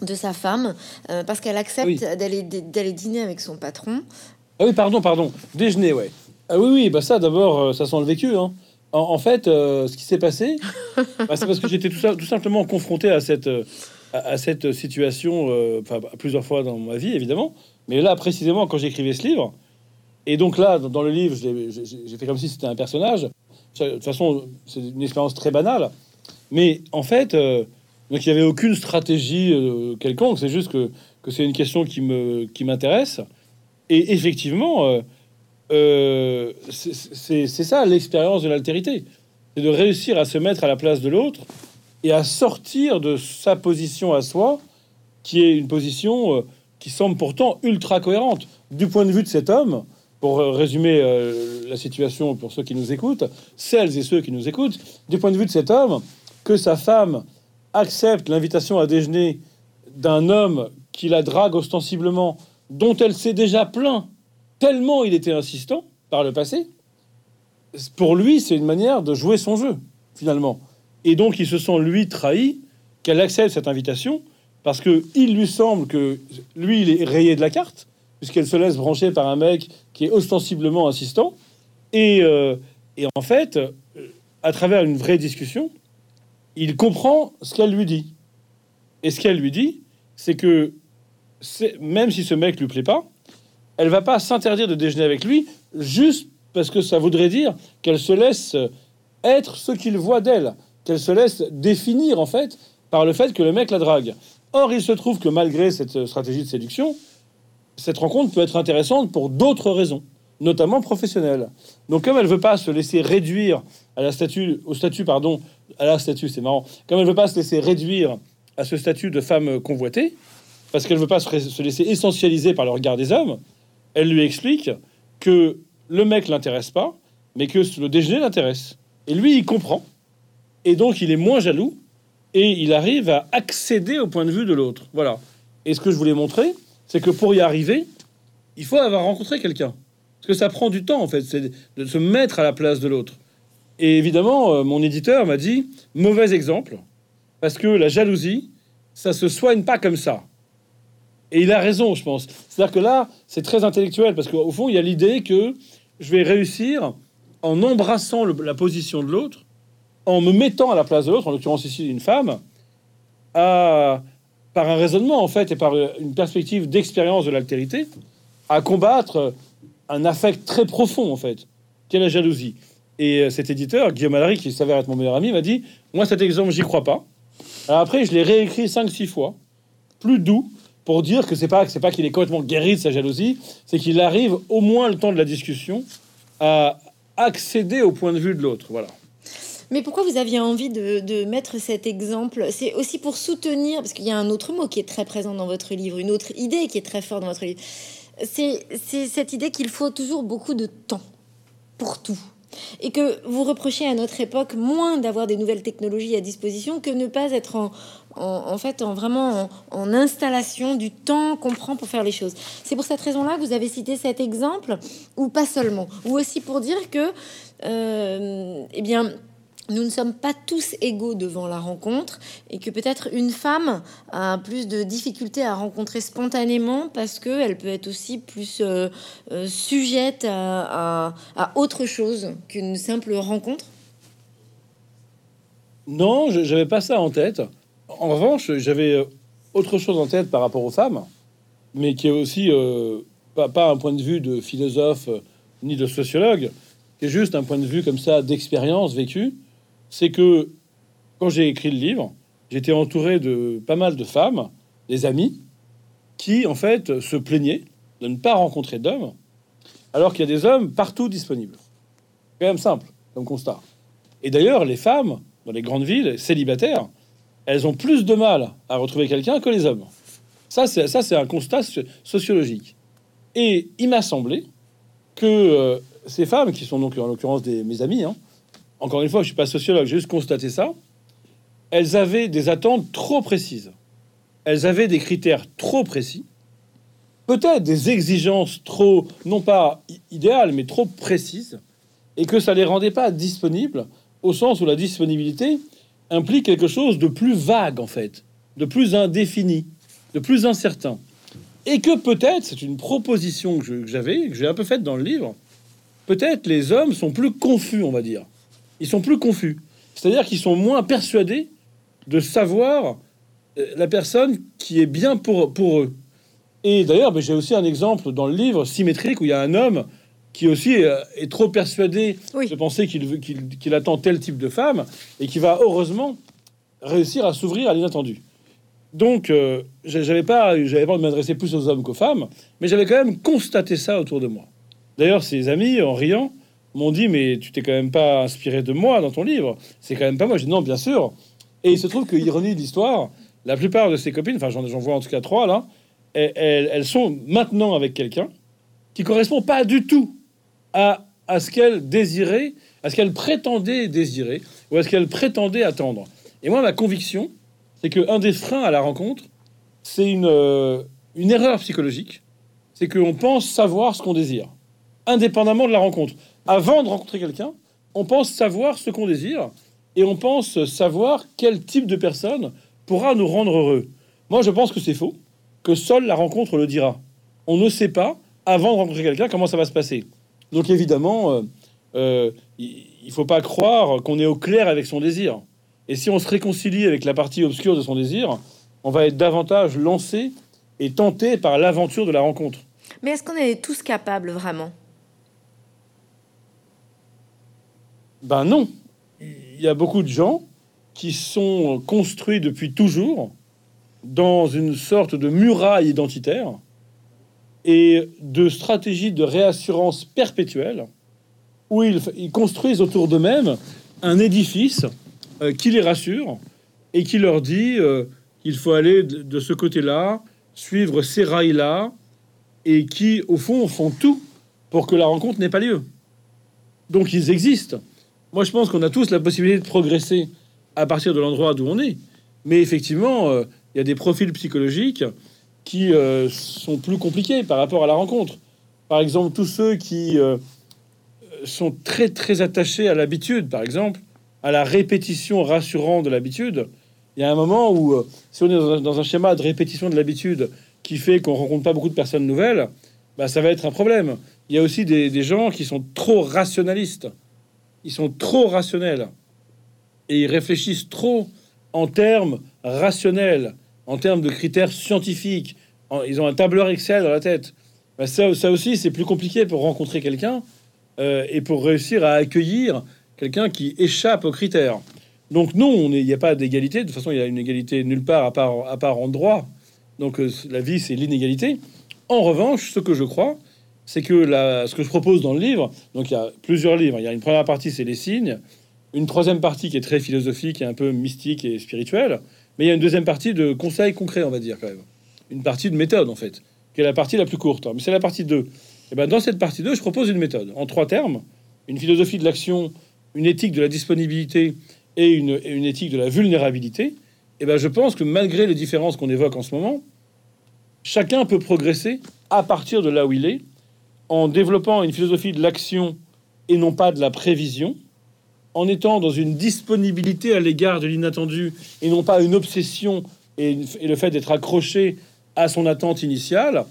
de sa femme euh, parce qu'elle accepte d'aller d'aller dîner avec son patron. Ah oui, pardon, pardon. Déjeuner, ouais. Ah oui, oui, bah ça d'abord, ça sent le vécu. Hein. En, fait, ce qui s'est passé, (laughs) bah, c'est parce que j'étais tout, tout, simplement confronté à cette, à, cette situation enfin, plusieurs fois dans ma vie, évidemment. Mais là, précisément, quand j'écrivais ce livre, et donc là, dans le livre, j'ai fait comme si c'était un personnage. De toute façon, c'est une expérience très banale. Mais en fait, euh, il n'y avait aucune stratégie euh, quelconque. C'est juste que, que c'est une question qui me qui m'intéresse. Et effectivement, euh, c'est ça l'expérience de l'altérité. C'est de réussir à se mettre à la place de l'autre et à sortir de sa position à soi, qui est une position qui semble pourtant ultra cohérente. Du point de vue de cet homme, pour résumer euh, la situation pour ceux qui nous écoutent, celles et ceux qui nous écoutent, du point de vue de cet homme, que sa femme accepte l'invitation à déjeuner d'un homme qui la drague ostensiblement, dont elle s'est déjà plaint, tellement il était insistant par le passé, pour lui, c'est une manière de jouer son jeu, finalement. Et donc, il se sent, lui, trahi, qu'elle accepte cette invitation, parce que il lui semble que lui, il est rayé de la carte, puisqu'elle se laisse brancher par un mec qui est ostensiblement insistant. Et, euh, et en fait, euh, à travers une vraie discussion, il comprend ce qu'elle lui dit. Et ce qu'elle lui dit, c'est que même si ce mec lui plaît pas, elle va pas s'interdire de déjeuner avec lui juste parce que ça voudrait dire qu'elle se laisse être ce qu'il voit d'elle, qu'elle se laisse définir en fait par le fait que le mec la drague. Or, il se trouve que malgré cette stratégie de séduction, cette rencontre peut être intéressante pour d'autres raisons, notamment professionnelles. Donc, comme elle veut pas se laisser réduire à la statue, au statut, pardon, à la statue, c'est marrant, comme elle veut pas se laisser réduire à ce statut de femme convoitée, parce qu'elle veut pas se laisser essentialiser par le regard des hommes, elle lui explique que le mec l'intéresse pas, mais que le déjeuner l'intéresse. Et lui, il comprend. Et donc, il est moins jaloux et il arrive à accéder au point de vue de l'autre. Voilà. Et ce que je voulais montrer, c'est que pour y arriver, il faut avoir rencontré quelqu'un. Parce que ça prend du temps, en fait, c'est de se mettre à la place de l'autre. Et évidemment, euh, mon éditeur m'a dit mauvais exemple, parce que la jalousie, ça se soigne pas comme ça. Et il a raison, je pense. C'est-à-dire que là, c'est très intellectuel, parce qu'au fond, il y a l'idée que je vais réussir en embrassant la position de l'autre, en me mettant à la place de l'autre, en l'occurrence ici une femme, à par un raisonnement en fait et par une perspective d'expérience de l'altérité, à combattre un affect très profond, en fait, qui est la jalousie. Et euh, cet éditeur, Guillaume Allary, qui s'avère être mon meilleur ami, m'a dit Moi, cet exemple, j'y crois pas. Après, je l'ai réécrit 5-6 fois, plus doux, pour dire que c'est pas, c'est pas qu'il est complètement guéri de sa jalousie, c'est qu'il arrive au moins le temps de la discussion à accéder au point de vue de l'autre. Voilà. Mais pourquoi vous aviez envie de, mettre cet exemple? C'est aussi pour soutenir, parce qu'il y a un autre mot qui est très présent dans votre livre, une autre idée qui est très forte dans votre livre. C'est cette idée qu'il faut toujours beaucoup de temps pour tout. Et que vous reprochez à notre époque moins d'avoir des nouvelles technologies à disposition que ne pas être en, en, fait en vraiment en, installation du temps qu'on prend pour faire les choses. C'est pour cette raison-là que vous avez cité cet exemple, ou pas seulement, ou aussi pour dire que, euh, eh bien, nous ne sommes pas tous égaux devant la rencontre et que peut-être une femme a plus de difficultés à rencontrer spontanément parce qu'elle peut être aussi plus euh, euh, sujette à, autre chose qu'une simple rencontre Non, je n'avais pas ça en tête. En revanche, j'avais euh, autre chose en tête par rapport aux femmes, mais qui est aussi pas, pas, un point de vue de philosophe ni de sociologue, qui est juste un point de vue comme ça d'expérience vécue c'est que quand j'ai écrit le livre, j'étais entouré de pas mal de femmes, des amis, qui en fait se plaignaient de ne pas rencontrer d'hommes, alors qu'il y a des hommes partout disponibles. Quand même simple comme constat. Et d'ailleurs, les femmes dans les grandes villes célibataires, elles ont plus de mal à retrouver quelqu'un que les hommes. Ça, c'est ça, c'est un constat sociologique. Et il m'a semblé que euh, ces femmes, qui sont donc en l'occurrence des mes amis, hein, encore une fois, je suis pas sociologue, j'ai juste constaté ça. Elles avaient des attentes trop précises. Elles avaient des critères trop précis. Peut-être des exigences trop, non pas idéales, mais trop précises. Et que ça les rendait pas disponibles, au sens où la disponibilité implique quelque chose de plus vague, en fait, de plus indéfini, de plus incertain. Et que peut-être, c'est une proposition que j'avais, que j'ai un peu faite dans le livre, peut-être les hommes sont plus confus, on va dire ils sont plus confus. C'est-à-dire qu'ils sont moins persuadés de savoir euh, la personne qui est bien pour, pour eux. Et d'ailleurs, ben, j'ai aussi un exemple dans le livre symétrique où il y a un homme qui aussi est, euh, trop persuadé de penser qu'il qu'il attend tel type de femme et qui va heureusement réussir à s'ouvrir à l'inattendu. Donc, euh, j'avais pas, j'avais pas de m'adresser plus aux hommes qu'aux femmes, mais j'avais quand même constaté ça autour de moi. D'ailleurs, ses amis, en riant, m'ont dit mais tu t'es quand même pas inspiré de moi dans ton livre. C'est quand même pas moi. J'ai dit non, bien sûr. Et il se trouve que ironie de l'histoire, la plupart de ses copines, enfin j'en vois en tout cas trois là, elles, sont maintenant avec quelqu'un qui correspond pas du tout à, à ce qu'elles désiraient, à ce qu'elles prétendaient désirer ou à ce qu'elles prétendaient attendre. Et moi, ma conviction, c'est que un des freins à la rencontre, c'est une, euh, une erreur psychologique. C'est qu'on pense savoir ce qu'on désire, indépendamment de la rencontre avant de rencontrer quelqu'un, on pense savoir ce qu'on désire et on pense savoir quel type de personne pourra nous rendre heureux. Moi, je pense que c'est faux, que seule la rencontre le dira. On ne sait pas, avant de rencontrer quelqu'un, comment ça va se passer. Donc évidemment, euh, euh, il ne faut pas croire qu'on est au clair avec son désir. Et si on se réconcilie avec la partie obscure de son désir, on va être davantage lancé et tenté par l'aventure de la rencontre. Mais est-ce qu'on est tous capables vraiment? Ben non. Il y a beaucoup de gens qui sont construits depuis toujours dans une sorte de muraille identitaire et de stratégie de réassurance perpétuelle où ils, construisent autour d'eux-mêmes un édifice euh, qui les rassure et qui leur dit euh, qu'il faut aller de, ce côté-là, suivre ces rails-là, et qui, au fond, font tout pour que la rencontre n'ait pas lieu. Donc ils existent. Moi, je pense qu'on a tous la possibilité de progresser à partir de l'endroit d'où on est. Mais effectivement, euh, il y a des profils psychologiques qui euh, sont plus compliqués par rapport à la rencontre. Par exemple, tous ceux qui euh, sont très très attachés à l'habitude, par exemple, à la répétition rassurante de l'habitude. Il y a un moment où, si on est dans un, schéma de répétition de l'habitude qui fait qu'on rencontre pas beaucoup de personnes nouvelles, bah, ça va être un problème. Il y a aussi des gens qui sont trop rationalistes ils sont trop rationnels et ils réfléchissent trop en termes rationnels, en termes de critères scientifiques. Ils ont un tableur Excel dans la tête. bah, ça, ça aussi, c'est plus compliqué pour rencontrer quelqu'un euh, et pour réussir à accueillir quelqu'un qui échappe aux critères. Donc non, il n'y a pas d'égalité. De toute façon, il y a une égalité nulle part à part, à en droit. Donc euh, la vie, c'est l'inégalité. En revanche, ce que je crois, c'est que la, ce que je propose dans le livre, donc il y a plusieurs livres. Il y a une première partie, c'est les signes. Une troisième partie qui est très philosophique et un peu mystique et spirituelle. Mais il y a une deuxième partie de conseils concrets, on va dire quand même. Une partie de méthode, en fait qui est la partie la plus courte. Mais c'est la partie 2. Et ben dans cette partie 2, je propose une méthode en trois termes une philosophie de l'action, une éthique de la disponibilité et une, une éthique de la vulnérabilité. Et ben je pense que malgré les différences qu'on évoque en ce moment, chacun peut progresser à partir de là où il est, en développant une philosophie de l'action et non pas de la prévision, en étant dans une disponibilité à l'égard de l'inattendu et non pas une obsession et, le fait d'être accroché à son attente initiale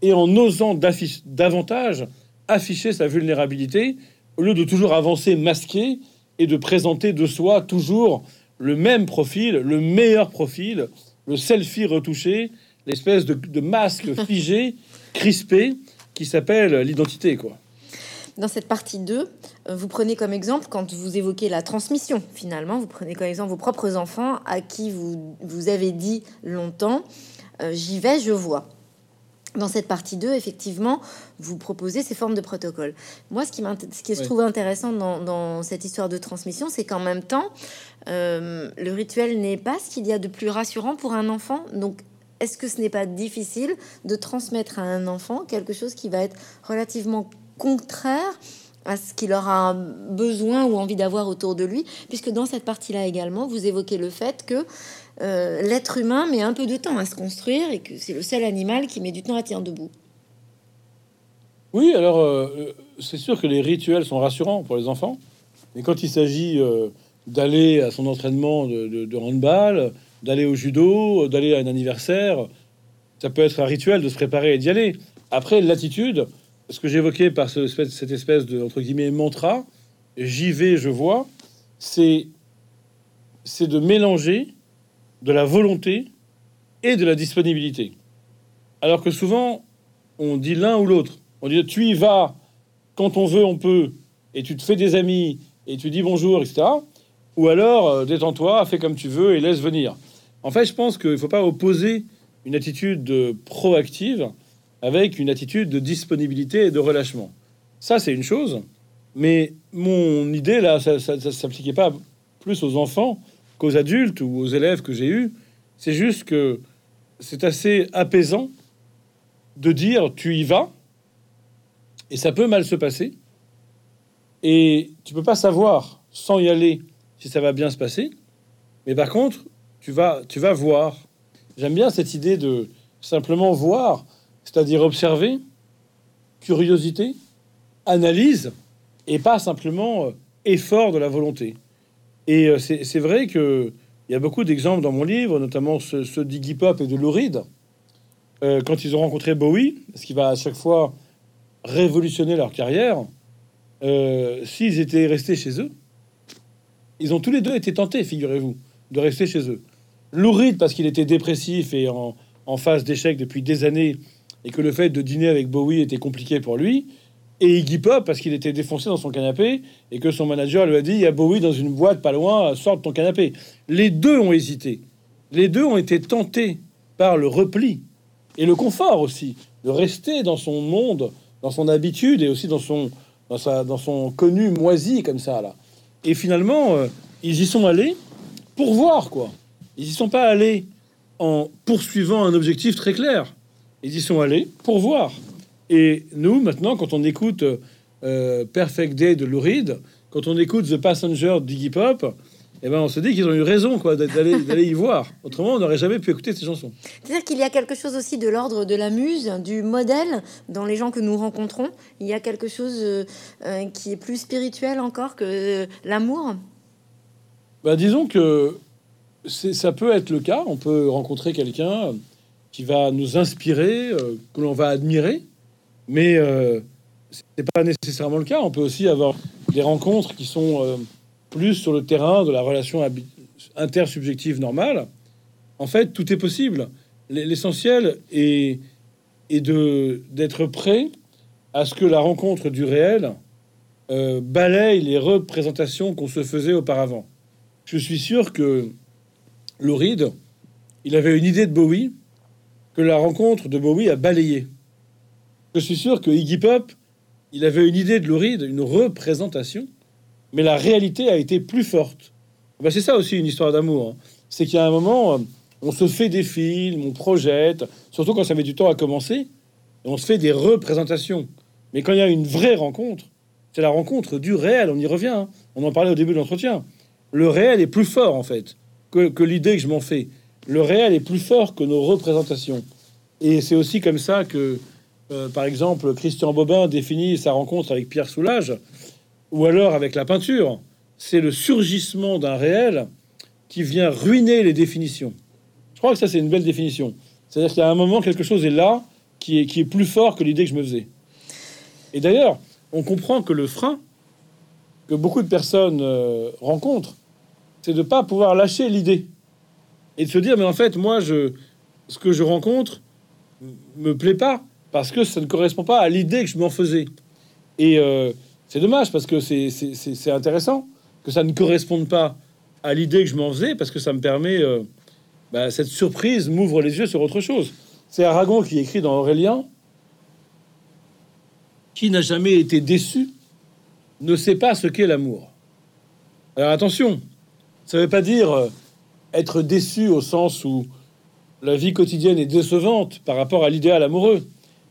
et en osant davantage afficher sa vulnérabilité au lieu de toujours avancer masqué et de présenter de soi toujours le même profil, le meilleur profil, le selfie retouché, l'espèce de, masque figé, crispé, qui s'appelle l'identité, quoi. Dans cette partie 2, euh, vous prenez comme exemple, quand vous évoquez la transmission, finalement, vous prenez comme exemple vos propres enfants à qui vous, vous avez dit longtemps, euh, j'y vais, je vois. Dans cette partie 2, effectivement, vous proposez ces formes de protocole. Moi, ce qui, ce qui se trouve intéressant dans, cette histoire de transmission, c'est qu'en même temps, euh, le rituel n'est pas ce qu'il y a de plus rassurant pour un enfant. Donc, est-ce que ce n'est pas difficile de transmettre à un enfant quelque chose qui va être relativement contraire à ce qu'il aura besoin ou envie d'avoir autour de lui, puisque dans cette partie-là également, vous évoquez le fait que euh, l'être humain met un peu de temps à se construire et que c'est le seul animal qui met du temps à tenir debout. Oui, alors euh, c'est sûr que les rituels sont rassurants pour les enfants, mais quand il s'agit euh, d'aller à son entraînement de, handball, d'aller au judo, d'aller à un anniversaire, ça peut être un rituel de se préparer et d'y aller. Après, l'attitude, ce que j'évoquais par cette espèce de entre guillemets mantra, j'y vais, je vois, c'est c'est de mélanger de la volonté et de la disponibilité. Alors que souvent, on dit l'un ou l'autre. On dit tu y vas quand on veut, on peut, et tu te fais des amis, et tu dis bonjour, etc. Ou alors, euh, détends-toi, fais comme tu veux et laisse venir. En fait, je pense qu'il ne faut pas opposer une attitude proactive avec une attitude de disponibilité et de relâchement. Ça, c'est une chose. Mais mon idée, là, ça ne s'appliquait pas plus aux enfants qu'aux adultes ou aux élèves que j'ai eus. C'est juste que c'est assez apaisant de dire tu y vas et ça peut mal se passer et tu peux pas savoir sans y aller si ça va bien se passer. Mais par contre, tu vas, tu vas voir. J'aime bien cette idée de simplement voir, c'est-à-dire observer, curiosité, analyse et pas simplement euh, effort de la volonté. Et euh, c'est vrai que il y a beaucoup d'exemples dans mon livre, notamment ceux, d'Iggy Pop et de Lou Reed, euh, quand ils ont rencontré Bowie, ce qui va à chaque fois révolutionner leur carrière. S'ils étaient restés chez eux, ils ont tous les deux été tentés, figurez-vous, de rester chez eux. Lou Reed parce qu'il était dépressif et en, phase d'échec depuis des années, et que le fait de dîner avec Bowie était compliqué pour lui et Iggy Pop parce qu'il était défoncé dans son canapé et que son manager lui a dit il y a Bowie dans une boîte pas loin, sort de ton canapé. Les deux ont hésité. Les deux ont été tentés par le repli et le confort aussi de rester dans son monde, dans son habitude et aussi dans son dans sa dans son connu moisi comme ça là. Et finalement, euh, ils y sont allés pour voir quoi. Ils y sont pas allés en poursuivant un objectif très clair. Ils y sont allés pour voir. Et nous, maintenant, quand on écoute euh, Perfect Day de Lou Reed, quand on écoute The Passenger d'Iggy Pop, eh ben, on se dit qu'ils ont eu raison quoi d'aller (laughs) d'aller y voir. Autrement, on n'aurait jamais pu écouter ces chansons. C'est-à-dire qu'il y a quelque chose aussi de l'ordre de la muse, du modèle dans les gens que nous rencontrons. Il y a quelque chose euh, euh, qui est plus spirituel encore que l'amour? Bah, disons que ça peut être le cas. On peut rencontrer quelqu'un qui va nous inspirer, que l'on va admirer, mais euh, c'est pas nécessairement le cas. On peut aussi avoir des rencontres qui sont euh, plus sur le terrain de la relation intersubjective normale. En fait, tout est possible. L'essentiel est, d'être prêt à ce que la rencontre du réel euh, balaye les représentations qu'on se faisait auparavant. Je suis sûr que Lauride, il avait une idée de Bowie que la rencontre de Bowie a balayé. Je suis sûr que Iggy Pop, il avait une idée de Lauride, une représentation, mais la réalité a été plus forte. Ben, c'est ça aussi une histoire d'amour. Hein. C'est qu'il y a un moment, euh, on se fait des films, on projette, surtout quand ça met du temps à commencer, on se fait des représentations. Mais quand il y a une vraie rencontre, c'est la rencontre du réel, on y revient, hein. on en parlait au début de l'entretien. Le réel est plus fort en fait que, que l'idée que je m'en fais. Le réel est plus fort que nos représentations. Et c'est aussi comme ça que, euh, par exemple, Christian Bobin définit sa rencontre avec Pierre Soulages, ou alors avec la peinture. C'est le surgissement d'un réel qui vient ruiner les définitions. Je crois que ça, c'est une belle définition. C'est-à-dire qu'il y a un moment, quelque chose est là qui est, qui est plus fort que l'idée que je me faisais. Et d'ailleurs, on comprend que le frein que beaucoup de personnes euh, rencontrent, c'est de ne pas pouvoir lâcher l'idée et de se dire, mais en fait, moi, je, ce que je rencontre me plaît pas parce que ça ne correspond pas à l'idée que je m'en faisais. Euh, c'est dommage parce que c'est intéressant que ça ne corresponde pas à l'idée que je m'en faisais parce que ça me permet, euh, bah, cette surprise m'ouvre les yeux sur autre chose. C'est Aragon qui écrit dans Aurélien qui n'a jamais été déçu ne sait pas ce qu'est l'amour. Alors attention, ça ne veut pas dire euh, être déçu au sens où la vie quotidienne est décevante par rapport à l'idéal amoureux.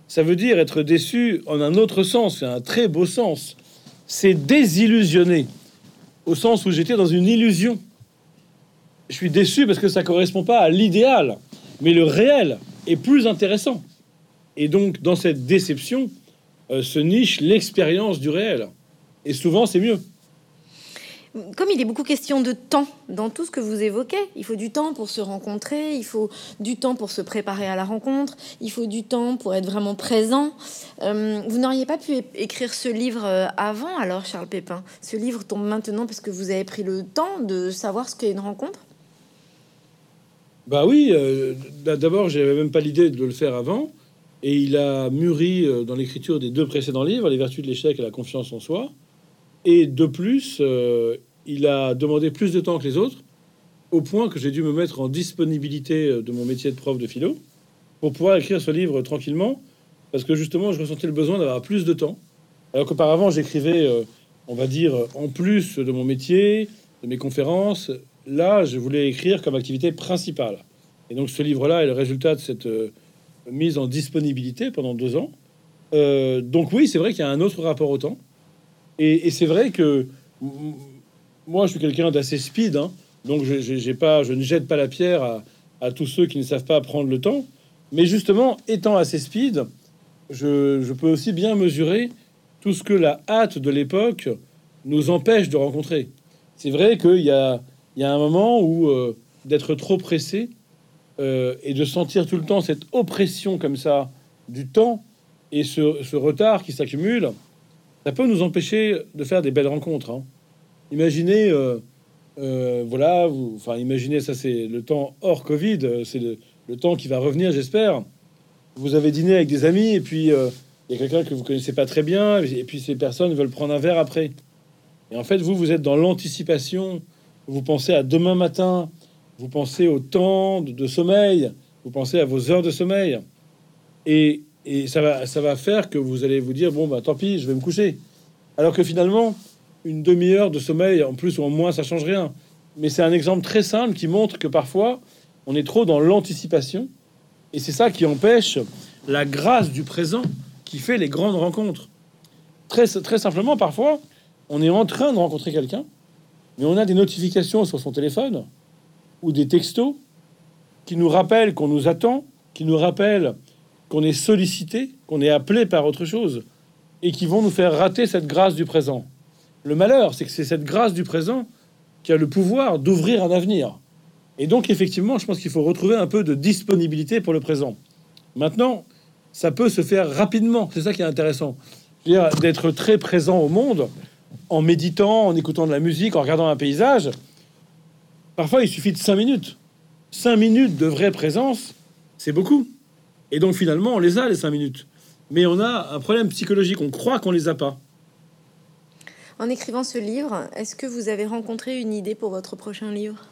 Ça veut dire être déçu en un autre sens, un très beau sens. C'est désillusionné, au sens où j'étais dans une illusion. Je suis déçu parce que ça correspond pas à l'idéal, mais le réel est plus intéressant. Et donc, dans cette déception, euh, se niche l'expérience du réel. Et souvent, c'est mieux. Comme il est beaucoup question de temps dans tout ce que vous évoquez, il faut du temps pour se rencontrer, il faut du temps pour se préparer à la rencontre, il faut du temps pour être vraiment présent. Euh, vous n'auriez pas pu écrire ce livre euh, avant, alors, Charles Pépin? Ce livre tombe maintenant parce que vous avez pris le temps de savoir ce qu'est une rencontre? Bah oui, euh, d'abord, j'avais même pas l'idée de le faire avant. Et il a mûri dans l'écriture des deux précédents livres, Les vertus de l'échec et la confiance en soi. Et de plus, euh, il a demandé plus de temps que les autres, au point que j'ai dû me mettre en disponibilité euh, de mon métier de prof de philo pour pouvoir écrire ce livre tranquillement, parce que justement, je ressentais le besoin d'avoir plus de temps. Alors qu'auparavant, j'écrivais, euh, on va dire, en plus de mon métier, de mes conférences. Là, je voulais écrire comme activité principale. Et donc, ce livre-là est le résultat de cette mise en disponibilité pendant deux ans. donc oui, c'est vrai qu'il y a un autre rapport au temps. Et, c'est vrai que moi, je suis quelqu'un d'assez speed, hein. donc je ne jette pas la pierre à, tous ceux qui ne savent pas prendre le temps. Mais justement, étant assez speed, je, peux aussi bien mesurer tout ce que la hâte de l'époque nous empêche de rencontrer. C'est vrai qu'il y a, un moment où euh, d'être trop pressé euh, et de sentir tout le temps cette oppression comme ça du temps et ce retard qui s'accumule, ça peut nous empêcher de faire des belles rencontres. Hein. Imaginez, euh, euh, voilà, vous, enfin, imaginez, ça c'est le temps hors Covid, euh, c'est le, temps qui va revenir, j'espère. Vous avez dîné avec des amis et puis il y a quelqu'un que vous connaissez pas très bien et puis ces personnes veulent prendre un verre après. Et en fait, vous, vous êtes dans l'anticipation. Vous pensez à demain matin, vous pensez au temps de, de sommeil, vous pensez à vos heures de sommeil. Et et ça va, ça va faire que vous allez vous dire bon bah tant pis, je vais me coucher. Alors que finalement, une demi-heure de sommeil en plus ou en moins, ça change rien. Mais c'est un exemple très simple qui montre que parfois on est trop dans l'anticipation et c'est ça qui empêche la grâce du présent qui fait les grandes rencontres. Très, très simplement, parfois, on est en train de rencontrer quelqu'un, mais on a des notifications sur son téléphone ou des textos qui nous rappellent qu'on nous attend, qui nous rappellent qu'on est sollicité, qu'on est appelé par autre chose, et qui vont nous faire rater cette grâce du présent. Le malheur, c'est que c'est cette grâce du présent qui a le pouvoir d'ouvrir un avenir. Et donc, effectivement, je pense qu'il faut retrouver un peu de disponibilité pour le présent. Maintenant, ça peut se faire rapidement. C'est ça qui est intéressant. D'être très présent au monde, en méditant, en écoutant de la musique, en regardant un paysage. Parfois, il suffit de cinq minutes. Cinq minutes de vraie présence, c'est beaucoup. Et donc finalement, on les a les cinq minutes. Mais on a un problème psychologique, on croit qu'on les a pas. En écrivant ce livre, est-ce que vous avez rencontré une idée pour votre prochain livre?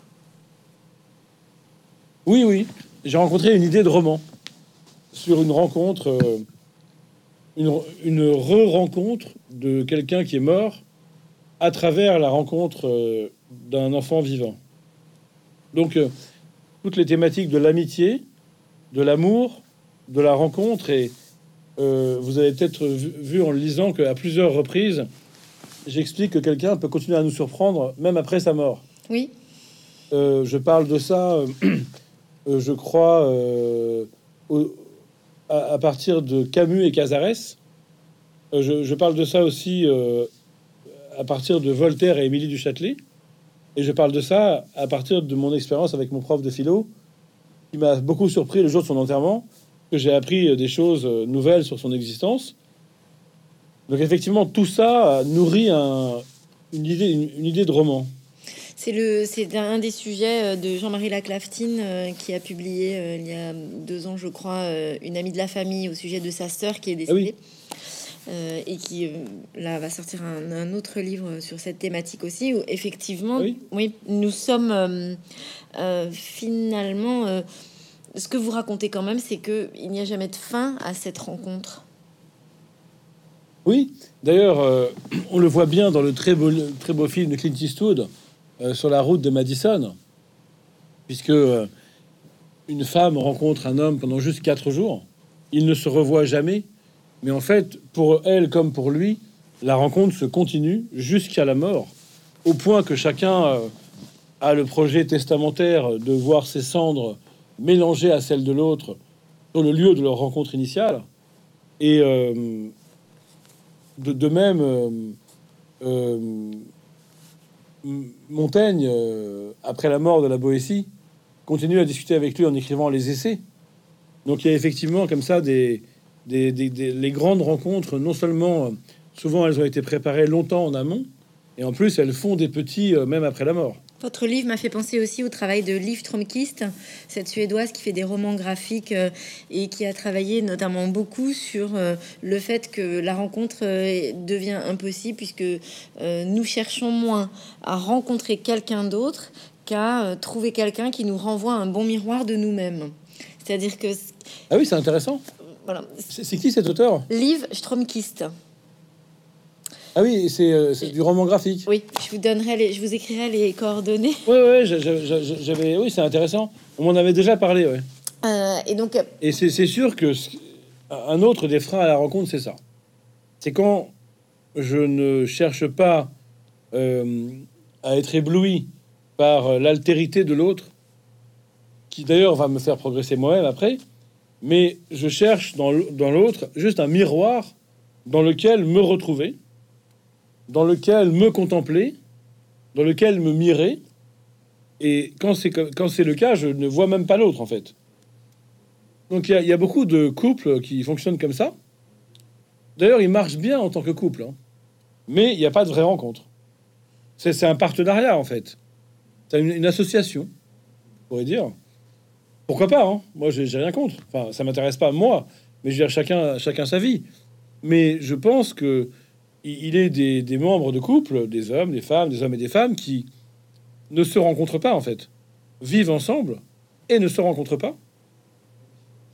Oui, oui. J'ai rencontré une idée de roman sur une rencontre, euh, une, une re-rencontre de quelqu'un qui est mort à travers la rencontre euh, d'un enfant vivant. Donc, euh, toutes les thématiques de l'amitié, de l'amour, de la rencontre, et vous avez peut-être vu, vu en le lisant qu'à plusieurs reprises, j'explique que quelqu'un peut continuer à nous surprendre même après sa mort. Oui. Euh, je parle de ça, euh, (clears throat) euh, je crois, au, à, à, partir de Camus et Casares. Je, je, parle de ça aussi à partir de Voltaire et Émilie du Châtelet. Et je parle de ça à partir de mon expérience avec mon prof de philo, qui m'a beaucoup surpris le jour de son enterrement, que j'ai appris des choses nouvelles sur son existence. Donc effectivement, tout ça nourrit un, une, idée, une, une, idée de roman. C'est le, c'est un des sujets euh, de Jean-Marie Laclaftine euh, qui a publié euh, il y a deux ans, je crois, euh, une amie de la famille au sujet de sa sœur qui est décédée. Ah oui. et qui là va sortir un, un, autre livre sur cette thématique aussi où effectivement oui, oui nous sommes finalement ce que vous racontez quand même c'est que il n'y a jamais de fin à cette rencontre. Oui, d'ailleurs, euh, on le voit bien dans le très beau, film de Clint Eastwood euh, sur la route de Madison, puisque euh, une femme rencontre un homme pendant juste quatre jours, ils ne se revoient jamais, mais en fait, pour elle comme pour lui, la rencontre se continue jusqu'à la mort, au point que chacun a le projet testamentaire de voir ses cendres mélangées à celles de l'autre sur le lieu de leur rencontre initiale. Et euh, de, même, euh, euh, Montaigne, après la mort de la Boétie, continue à discuter avec lui en écrivant les essais. Donc il y a effectivement comme ça des, des les grandes rencontres. Non seulement, souvent elles ont été préparées longtemps en amont, et en plus elles font des petits même après la mort. Votre livre m'a fait penser aussi au travail de Liv Tromkist, cette Suédoise qui fait des romans graphiques euh, et qui a travaillé notamment beaucoup sur euh, le fait que la rencontre euh, devient impossible puisque nous cherchons moins à rencontrer quelqu'un d'autre qu'à trouver quelqu'un qui nous renvoie un bon miroir de nous-mêmes. C'est-à-dire que... Ah oui, c'est intéressant. Voilà. C'est qui cet auteur? Liv Stromkist. Ah oui, c'est euh, du roman graphique. Oui, je vous donnerai les, je vous écrirai les coordonnées. Oui, oui, j'avais, oui, c'est intéressant. On m'en avait déjà parlé, ouais. Euh, et donc. Euh, et c'est sûr que un autre des freins à la rencontre, c'est ça. C'est quand je ne cherche pas euh, à être ébloui par l'altérité de l'autre, qui d'ailleurs va me faire progresser moi-même après, mais je cherche dans l'autre juste un miroir dans lequel me retrouver dans lequel me contempler, dans lequel me mirer. Et quand c'est le cas, je ne vois même pas l'autre en fait. Donc il y, a beaucoup de couples qui fonctionnent comme ça. D'ailleurs, ils marchent bien en tant que couple, hein. mais il n'y a pas de vraie rencontre. C'est un partenariat en fait. C'est une, association, on pourrait dire. Pourquoi pas hein Moi, j'ai rien contre. Enfin, ça m'intéresse pas moi, mais je veux chacun, chacun sa vie. Mais je pense que il est des, membres de couple, des hommes, des femmes, des hommes et des femmes qui ne se rencontrent pas en fait, vivent ensemble et ne se rencontrent pas.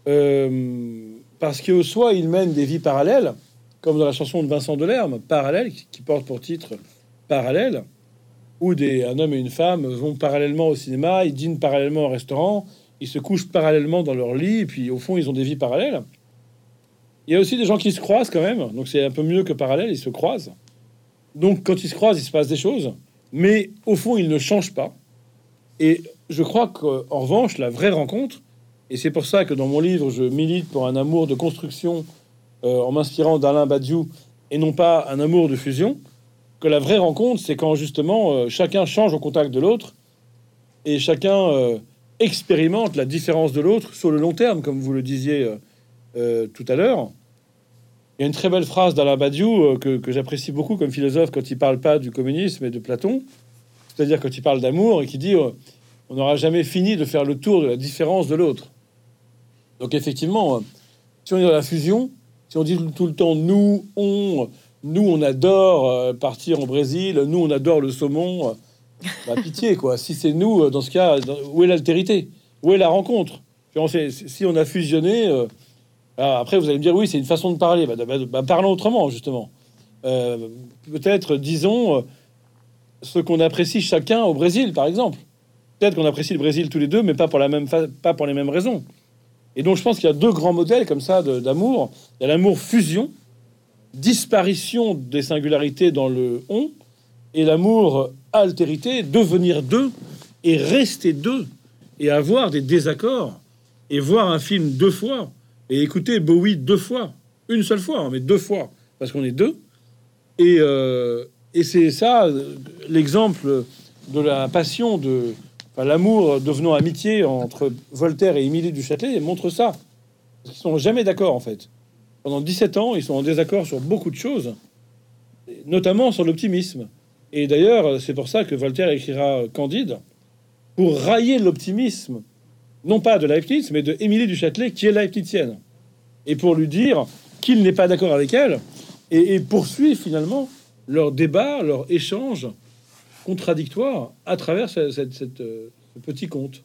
Euh, parce que soit ils mènent des vies parallèles, comme dans la chanson de Vincent Delerme, parallèle, qui, qui porte pour titre Parallèle, où des, un homme et une femme vont parallèlement au cinéma, ils dînent parallèlement au restaurant, ils se couchent parallèlement dans leur lit, et puis au fond ils ont des vies parallèles. Il y a aussi des gens qui se croisent quand même, donc c'est un peu mieux que parallèle, ils se croisent. Donc quand ils se croisent, il se passe des choses, mais au fond, ils ne changent pas. Et je crois qu'en revanche, la vraie rencontre, et c'est pour ça que dans mon livre, je milite pour un amour de construction euh, en m'inspirant d'Alain Badiou, et non pas un amour de fusion, que la vraie rencontre, c'est quand justement euh, chacun change au contact de l'autre, et chacun euh, expérimente la différence de l'autre sur le long terme, comme vous le disiez tout à l'heure. Il y a une très belle phrase d'Alain Badiou euh, que, j'apprécie beaucoup comme philosophe quand il parle pas du communisme et de Platon, c'est-à-dire quand il parle d'amour et qui dit euh, on n'aura jamais fini de faire le tour de la différence de l'autre. Donc effectivement, euh, si on est dans la fusion, si on dit tout le temps nous, on, nous on adore partir au Brésil, nous on adore le saumon, bah, (laughs) pitié quoi. Si c'est nous, dans ce cas, où est l'altérité? Où est la rencontre? Si on a fusionné, après vous allez me dire oui c'est une façon de parler. Bah, bah, bah, parlons autrement justement. Euh, Peut-être disons euh, ce qu'on apprécie chacun au Brésil par exemple. Peut-être qu'on apprécie le Brésil tous les deux, mais pas pour la même pas pour les mêmes raisons. Et donc je pense qu'il y a deux grands modèles comme ça d'amour. Il y a l'amour fusion, disparition des singularités dans le on, et l'amour altérité, devenir deux et rester deux et avoir des désaccords et voir un film deux fois et écouter Bowie deux fois, une seule fois, hein, mais deux fois parce qu'on est deux. Et, euh, et c'est ça euh, l'exemple de la passion de l'amour devenant amitié entre Voltaire et Émilie du Châtelet montre ça. Ils sont jamais d'accord en fait. Pendant 17 ans, ils sont en désaccord sur beaucoup de choses, notamment sur l'optimisme. Et d'ailleurs, c'est pour ça que Voltaire écrira Candide pour railler l'optimisme, non pas de Leibniz, mais de Émilie du Châtelet, qui est Leibnizienne, et pour lui dire qu'il n'est pas d'accord avec elle, et, et poursuit finalement leur débat, leur échange contradictoire à travers ce, cette- cette, euh, ce petit conte.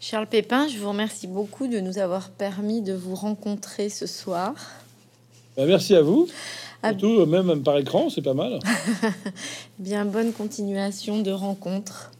Charles Pépin, je vous remercie beaucoup de nous avoir permis de vous rencontrer ce soir. Ben, merci à vous. Ah. Surtout, même par écran, c'est pas mal. (laughs) Bien bonne continuation de rencontres.